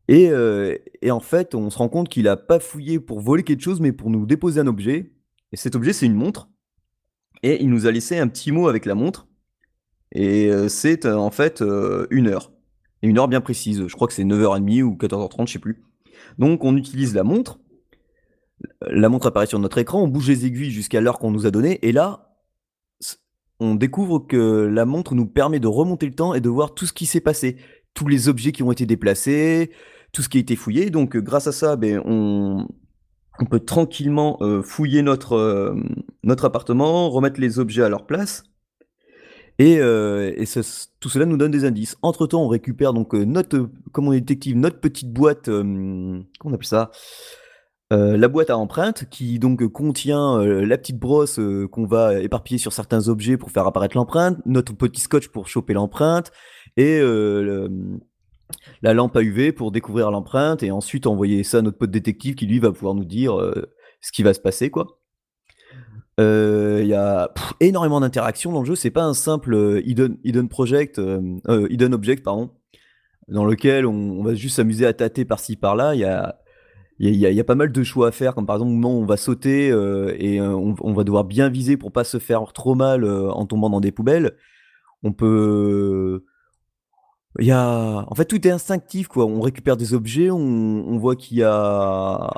Et, euh, et en fait, on se rend compte qu'il a pas fouillé pour voler quelque chose, mais pour nous déposer un objet. Et cet objet, c'est une montre. Et il nous a laissé un petit mot avec la montre. Et euh, c'est euh, en fait une heure. Et une heure bien précise. Je crois que c'est 9h30 ou 14h30, je sais plus. Donc on utilise la montre. La montre apparaît sur notre écran, on bouge les aiguilles jusqu'à l'heure qu'on nous a donnée. Et là, on découvre que la montre nous permet de remonter le temps et de voir tout ce qui s'est passé. Tous les objets qui ont été déplacés, tout ce qui a été fouillé. Donc euh, grâce à ça, ben, on, peut tranquillement euh, fouiller notre, euh, notre appartement, remettre les objets à leur place. Et, tout cela nous donne des indices. Entre temps, on récupère donc notre, comme on est détective, notre petite boîte, comment on appelle ça La boîte à empreintes qui donc contient la petite brosse qu'on va éparpiller sur certains objets pour faire apparaître l'empreinte, notre petit scotch pour choper l'empreinte et le- la lampe à UV pour découvrir l'empreinte et ensuite envoyer ça à notre pote détective qui lui va pouvoir nous dire ce qui va se passer quoi. Il y a énormément d'interactions dans le jeu, c'est pas un simple euh, hidden, project, euh, hidden object pardon, dans lequel on, va juste s'amuser à tâter par-ci par-là. Il y a, y, y a- pas mal de choix à faire, comme par exemple on va sauter et on, on va devoir bien viser pour pas se faire trop mal en tombant dans des poubelles. On peut il y. En fait, tout est instinctif, quoi. On récupère des objets, on, voit qu'il y a...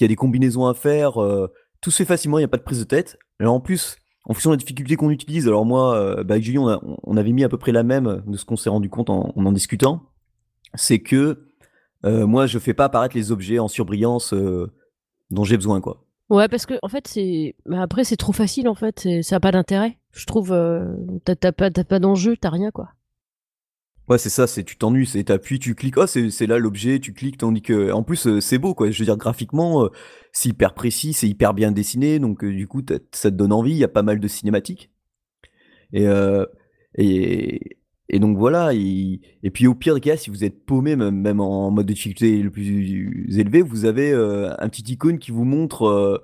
des combinaisons à faire. euh, Tout se fait facilement, il n'y a pas de prise de tête. Et en plus, en fonction de la difficulté qu'on utilise, alors moi, euh, bah, avec Julien, on, avait mis à peu près la même de ce qu'on s'est rendu compte en en, discutant. C'est que euh, moi, je fais pas apparaître les objets en surbrillance dont j'ai besoin, quoi. Ouais, parce que en fait, c'est. bah, après, c'est trop facile, en fait. Ça n'a pas d'intérêt. Je trouve. euh, T'as t'as pas, t'as pas d'enjeu, t'as rien, quoi. Ouais, c'est ça, c'est tu t'ennuies, c'est t'appuies, tu cliques, oh c'est c'est là l'objet, tu cliques, tandis que en plus euh, c'est beau quoi, je veux dire graphiquement euh, c'est hyper précis, c'est hyper bien dessiné, donc euh, du coup ça te donne envie, il y a pas mal de cinématiques. Et, et, et donc voilà, et, puis au pire des cas, si vous êtes paumé, même, même en mode de difficulté le plus élevé, vous avez un petit icône qui vous montre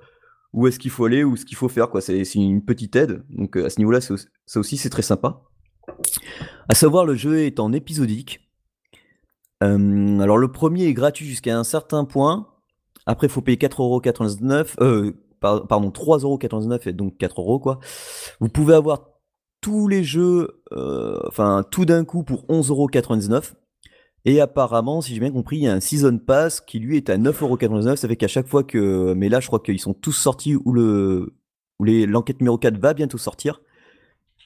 où est-ce qu'il faut aller, ou ce qu'il faut faire, quoi. C'est une petite aide, donc à ce niveau-là, ça aussi c'est très sympa. À savoir, le jeu est en épisodique. Euh, alors le premier est gratuit jusqu'à un certain point. Après, il faut payer 4,99€. Euh, par- pardon, 3,99€ et donc 4 euros quoi. Vous pouvez avoir tous les jeux, euh, enfin tout d'un coup pour 11,99€. Et apparemment, si j'ai bien compris, il y a un Season Pass qui lui est à 9,99€. Ça fait qu'à chaque fois que. Mais là, je crois qu'ils sont tous sortis ou les l'enquête numéro 4 va bientôt sortir.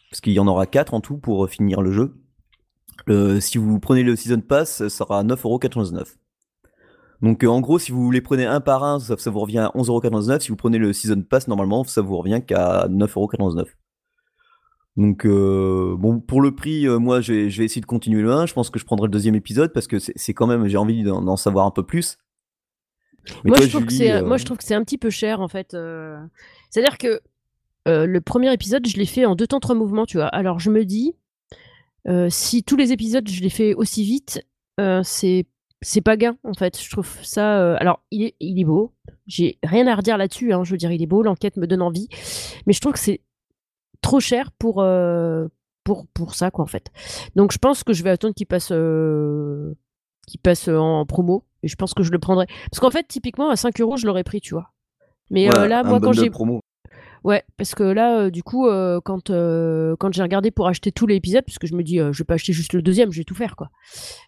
Parce qu'il y en aura 4 en tout pour finir le jeu. Euh, si vous prenez le Season Pass, ça sera 9,99€. Donc en gros, si vous les prenez un par un, ça, vous revient à 11,99€. Si vous prenez le Season Pass, normalement, ça vous revient qu'à 9,99€. Donc bon, pour le prix, moi je vais, je vais, essayer de continuer le 1. Je pense que je prendrai le deuxième épisode parce que c'est quand même, j'ai envie d'en savoir un peu plus. moi, je trouve que moi, je trouve que c'est un petit peu cher en fait. C'est-à-dire que le premier épisode, je l'ai fait en deux temps, trois mouvements, tu vois. Alors je me dis, si tous les épisodes, je les fais aussi vite, c'est c'est pas gain en fait. Je trouve ça. alors il est, il est beau. J'ai rien à redire là-dessus. Hein. Je veux dire, il est beau. L'enquête me donne envie, mais je trouve que c'est trop cher pour, euh, pour, pour ça, quoi, en fait. Donc, je pense que je vais attendre qu'il passe, euh, passe en promo. Et je pense que je le prendrai. Parce qu'en fait, typiquement, à 5 euros, je l'aurais pris, tu vois. Mais euh, là, moi, quand j'ai. promo. Ouais, parce que là, du coup, quand, quand j'ai regardé pour acheter tous les épisodes, parce que je me dis, je vais pas acheter juste le deuxième, je vais tout faire, quoi.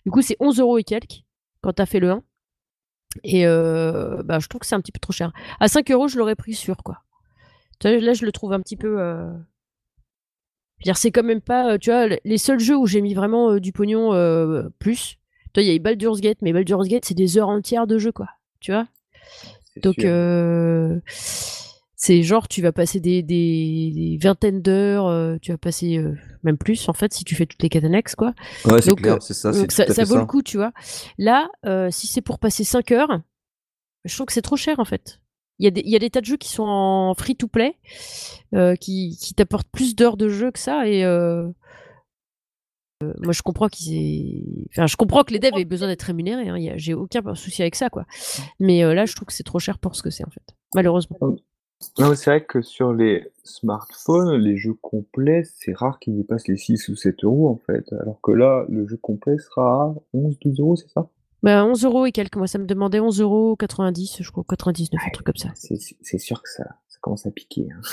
Du coup, c'est 11 euros et quelques quand t'as fait le 1. Et bah, je trouve que c'est un petit peu trop cher. À 5 euros, je l'aurais pris sûr, quoi. Là, je le trouve un petit peu dire, c'est quand même pas, euh, tu vois, les seuls jeux où j'ai mis vraiment euh, du pognon euh, plus. Toi, il y a eu Baldur's Gate, mais Baldur's Gate, c'est des heures entières de jeu, quoi. Tu vois Donc, c'est genre, tu vas passer des, vingtaines d'heures, tu vas passer même plus, en fait, si tu fais toutes les quêtes annexes, quoi. Ouais, c'est clair, c'est ça. Donc, ça, vaut le coup, tu vois. Là, si c'est pour passer 5 heures, je trouve que c'est trop cher, en fait. Il y, a des, il y a des tas de jeux qui sont en free-to-play, euh, qui, qui t'apportent plus d'heures de jeu que ça. Et euh, euh, moi, je comprends qu'ils enfin, je comprends que les devs aient besoin d'être rémunérés. Hein, J'ai aucun souci avec ça, quoi. Mais là, je trouve que c'est trop cher pour ce que c'est, en fait. Malheureusement. Non, c'est vrai que sur les smartphones, les jeux complets, c'est rare qu'ils dépassent les 6 ou 7 euros, en fait. Alors que là, le jeu complet sera à 11, 12 euros, c'est ça? Bah, 11 euros et quelques. Moi, ça me demandait 11 euros 90, je crois, 99, un truc comme ça. C'est sûr que ça, ça commence à piquer. Hein. *laughs*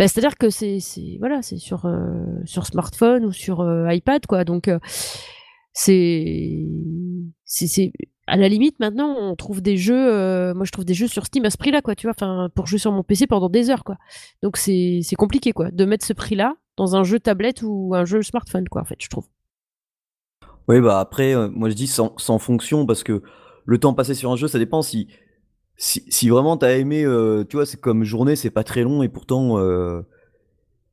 Bah, C'est-à-dire que c'est voilà, c'est sur, euh, sur smartphone ou sur euh, iPad, quoi. Donc, euh, c'est c'est à la limite maintenant on trouve des jeux moi je trouve des jeux sur Steam à ce prix là quoi tu vois enfin pour jouer sur mon PC pendant des heures quoi donc c'est compliqué quoi de mettre ce prix là dans un jeu tablette ou un jeu smartphone quoi en fait je trouve oui, bah après, euh, moi je dis sans, fonction parce que le temps passé sur un jeu, ça dépend si, si, si vraiment t'as aimé, euh, tu vois, c'est comme journée, c'est pas très long et pourtant euh,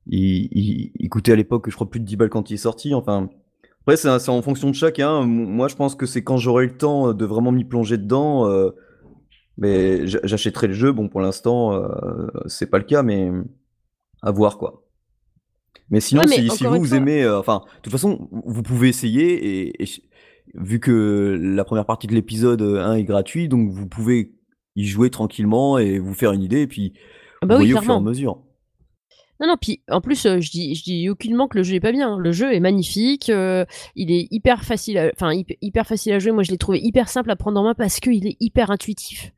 il, il, coûtait à l'époque, je crois, plus de 10 balles quand il est sorti. Enfin, après, c'est en fonction de chacun. Moi, je pense que c'est quand j'aurai le temps de vraiment m'y plonger dedans, mais j'achèterai le jeu. Bon, pour l'instant, c'est pas le cas, mais à voir quoi. Mais sinon, si, si vous, vous aimez, euh, enfin, de toute façon, vous pouvez essayer et, vu que la première partie de l'épisode 1 euh, est gratuit, donc vous pouvez y jouer tranquillement et vous faire une idée et puis ah bah vous voyez au fur et à mesure. Non, non, puis en plus, euh, je dis, je dis aucunement que le jeu est pas bien. Le jeu est magnifique, il est hyper facile, enfin hyper, facile à jouer. Moi, je l'ai trouvé hyper simple à prendre en main parce qu'il est hyper intuitif.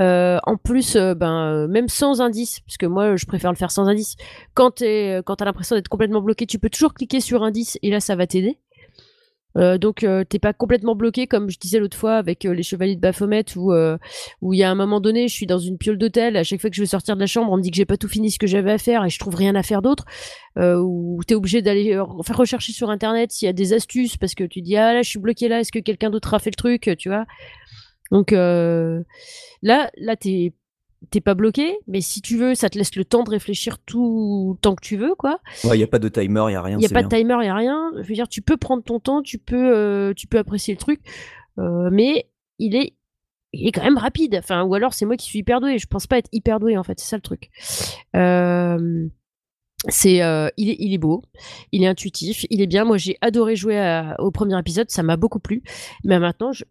Euh, en plus, euh, ben, euh, même sans indice, puisque moi je préfère le faire sans indice, quand tu as l'impression d'être complètement bloqué, tu peux toujours cliquer sur indice et là ça va t'aider. Donc t'es pas complètement bloqué comme je disais l'autre fois avec les chevaliers de Baphomet où où il y a un moment donné je suis dans une piole d'hôtel. À chaque fois que je veux sortir de la chambre on me dit que j'ai pas tout fini ce que j'avais à faire et je trouve rien à faire d'autre. Où t'es obligé d'aller faire rechercher sur internet s'il y a des astuces parce que tu dis ah là je suis bloqué là est-ce que quelqu'un d'autre a fait le truc tu vois? Donc euh, là, là, t'es t'es pas bloqué, mais si tu veux, ça te laisse le temps de réfléchir tout le temps que tu veux, quoi. Ouais, il y a pas de timer, il y a rien. Il y a pas de timer, il y a rien. Je veux dire, tu peux prendre ton temps, tu peux, euh, tu peux apprécier le truc, euh, mais il est, il est quand même rapide. Enfin, ou alors c'est moi qui suis hyper doué. Je pense pas être hyper doué en fait, c'est ça le truc. c'est, il est, il est beau, il est intuitif, il est bien. Moi, j'ai adoré jouer au premier épisode, ça m'a beaucoup plu. Mais maintenant, je,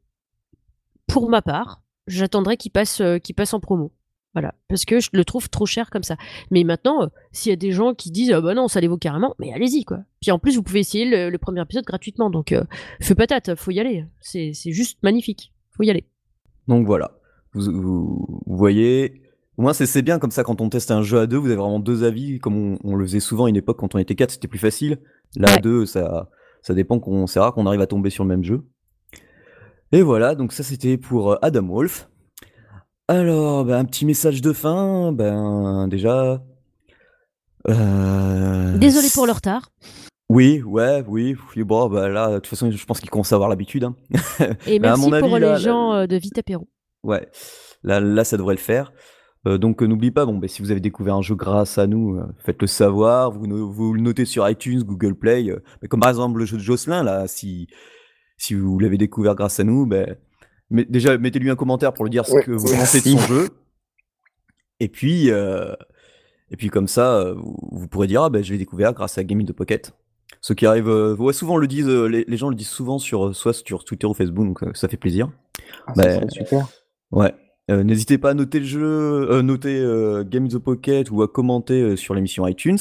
pour ma part, j'attendrai qu'il passe, euh, passe en promo. Voilà, parce que je le trouve trop cher comme ça. Mais maintenant, euh, s'il y a des gens qui disent ah bah non, ça les vaut carrément, mais allez-y quoi. Puis en plus, vous pouvez essayer le, premier épisode gratuitement, donc euh, feu patate, faut y aller. C'est juste magnifique, faut y aller. Donc voilà, vous, voyez, au moins c'est bien comme ça quand on teste un jeu à deux, vous avez vraiment deux avis, comme on, le faisait souvent à une époque quand on était quatre, c'était plus facile. Là à deux, ça, ça dépend qu'on, c'est rare qu'on arrive à tomber sur le même jeu. Et voilà, donc ça c'était pour euh, Adam Wolf. Alors, ben, un petit message de fin. Ben, déjà, Euh, Désolé pour le retard. Oui, ouais, oui. oui, Bon, bah là, de toute façon, je pense qu'ils commencent à avoir l'habitude. hein. *laughs* Et à merci pour les gens euh, de Vite Apéro. Ouais, là, là, ça devrait le faire. Euh, donc, euh, n'oubliez pas, bon, bah, si vous avez découvert un jeu grâce à nous, euh, faites-le savoir. Vous, no- vous le notez sur iTunes, Google Play. comme par exemple le jeu de Jocelyn, là, si, si vous l'avez découvert grâce à nous, ben, mais déjà, mettez-lui un commentaire pour lui dire ce Ouais, que vous pensez de son jeu. Et puis, euh, et puis comme ça, euh, vous, vous pourrez dire, ah, ben, je l'ai découvert grâce à Game in the Pocket. Ce qui arrive, euh, ouais, souvent le disent, les, les gens le disent souvent sur, soit sur Twitter ou Facebook, donc ça fait plaisir. Ah, ça serait super. Ouais. Euh, N'hésitez pas à noter le jeu, noter Game in the Pocket ou à commenter sur l'émission iTunes.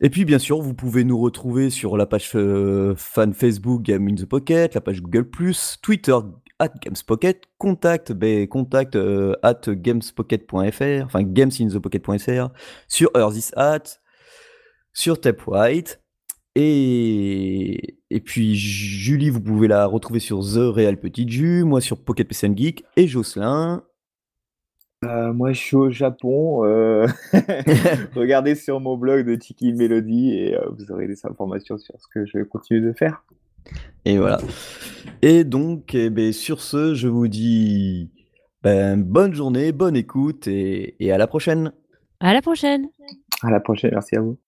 Et puis bien sûr, vous pouvez nous retrouver sur la page euh, fan Facebook Game in the Pocket, la page Google+, Twitter at Gamespocket, contact, ben, contact euh, at gamespocket.fr, enfin gamesinthepocket.fr, sur Earthis at, sur Tapwhite. Et, et puis Julie, vous pouvez la retrouver sur The Real Petit Jus, moi sur Pocket Geek, et Jocelyn. Euh, moi, je suis au Japon. euh, *laughs* Regardez sur mon blog de Tiki Melody et vous aurez des informations sur ce que je vais continuer de faire. Et voilà. Et donc, eh ben, sur ce, je vous dis ben, bonne journée, bonne écoute et, et à la prochaine. À la prochaine. À la prochaine, merci à vous.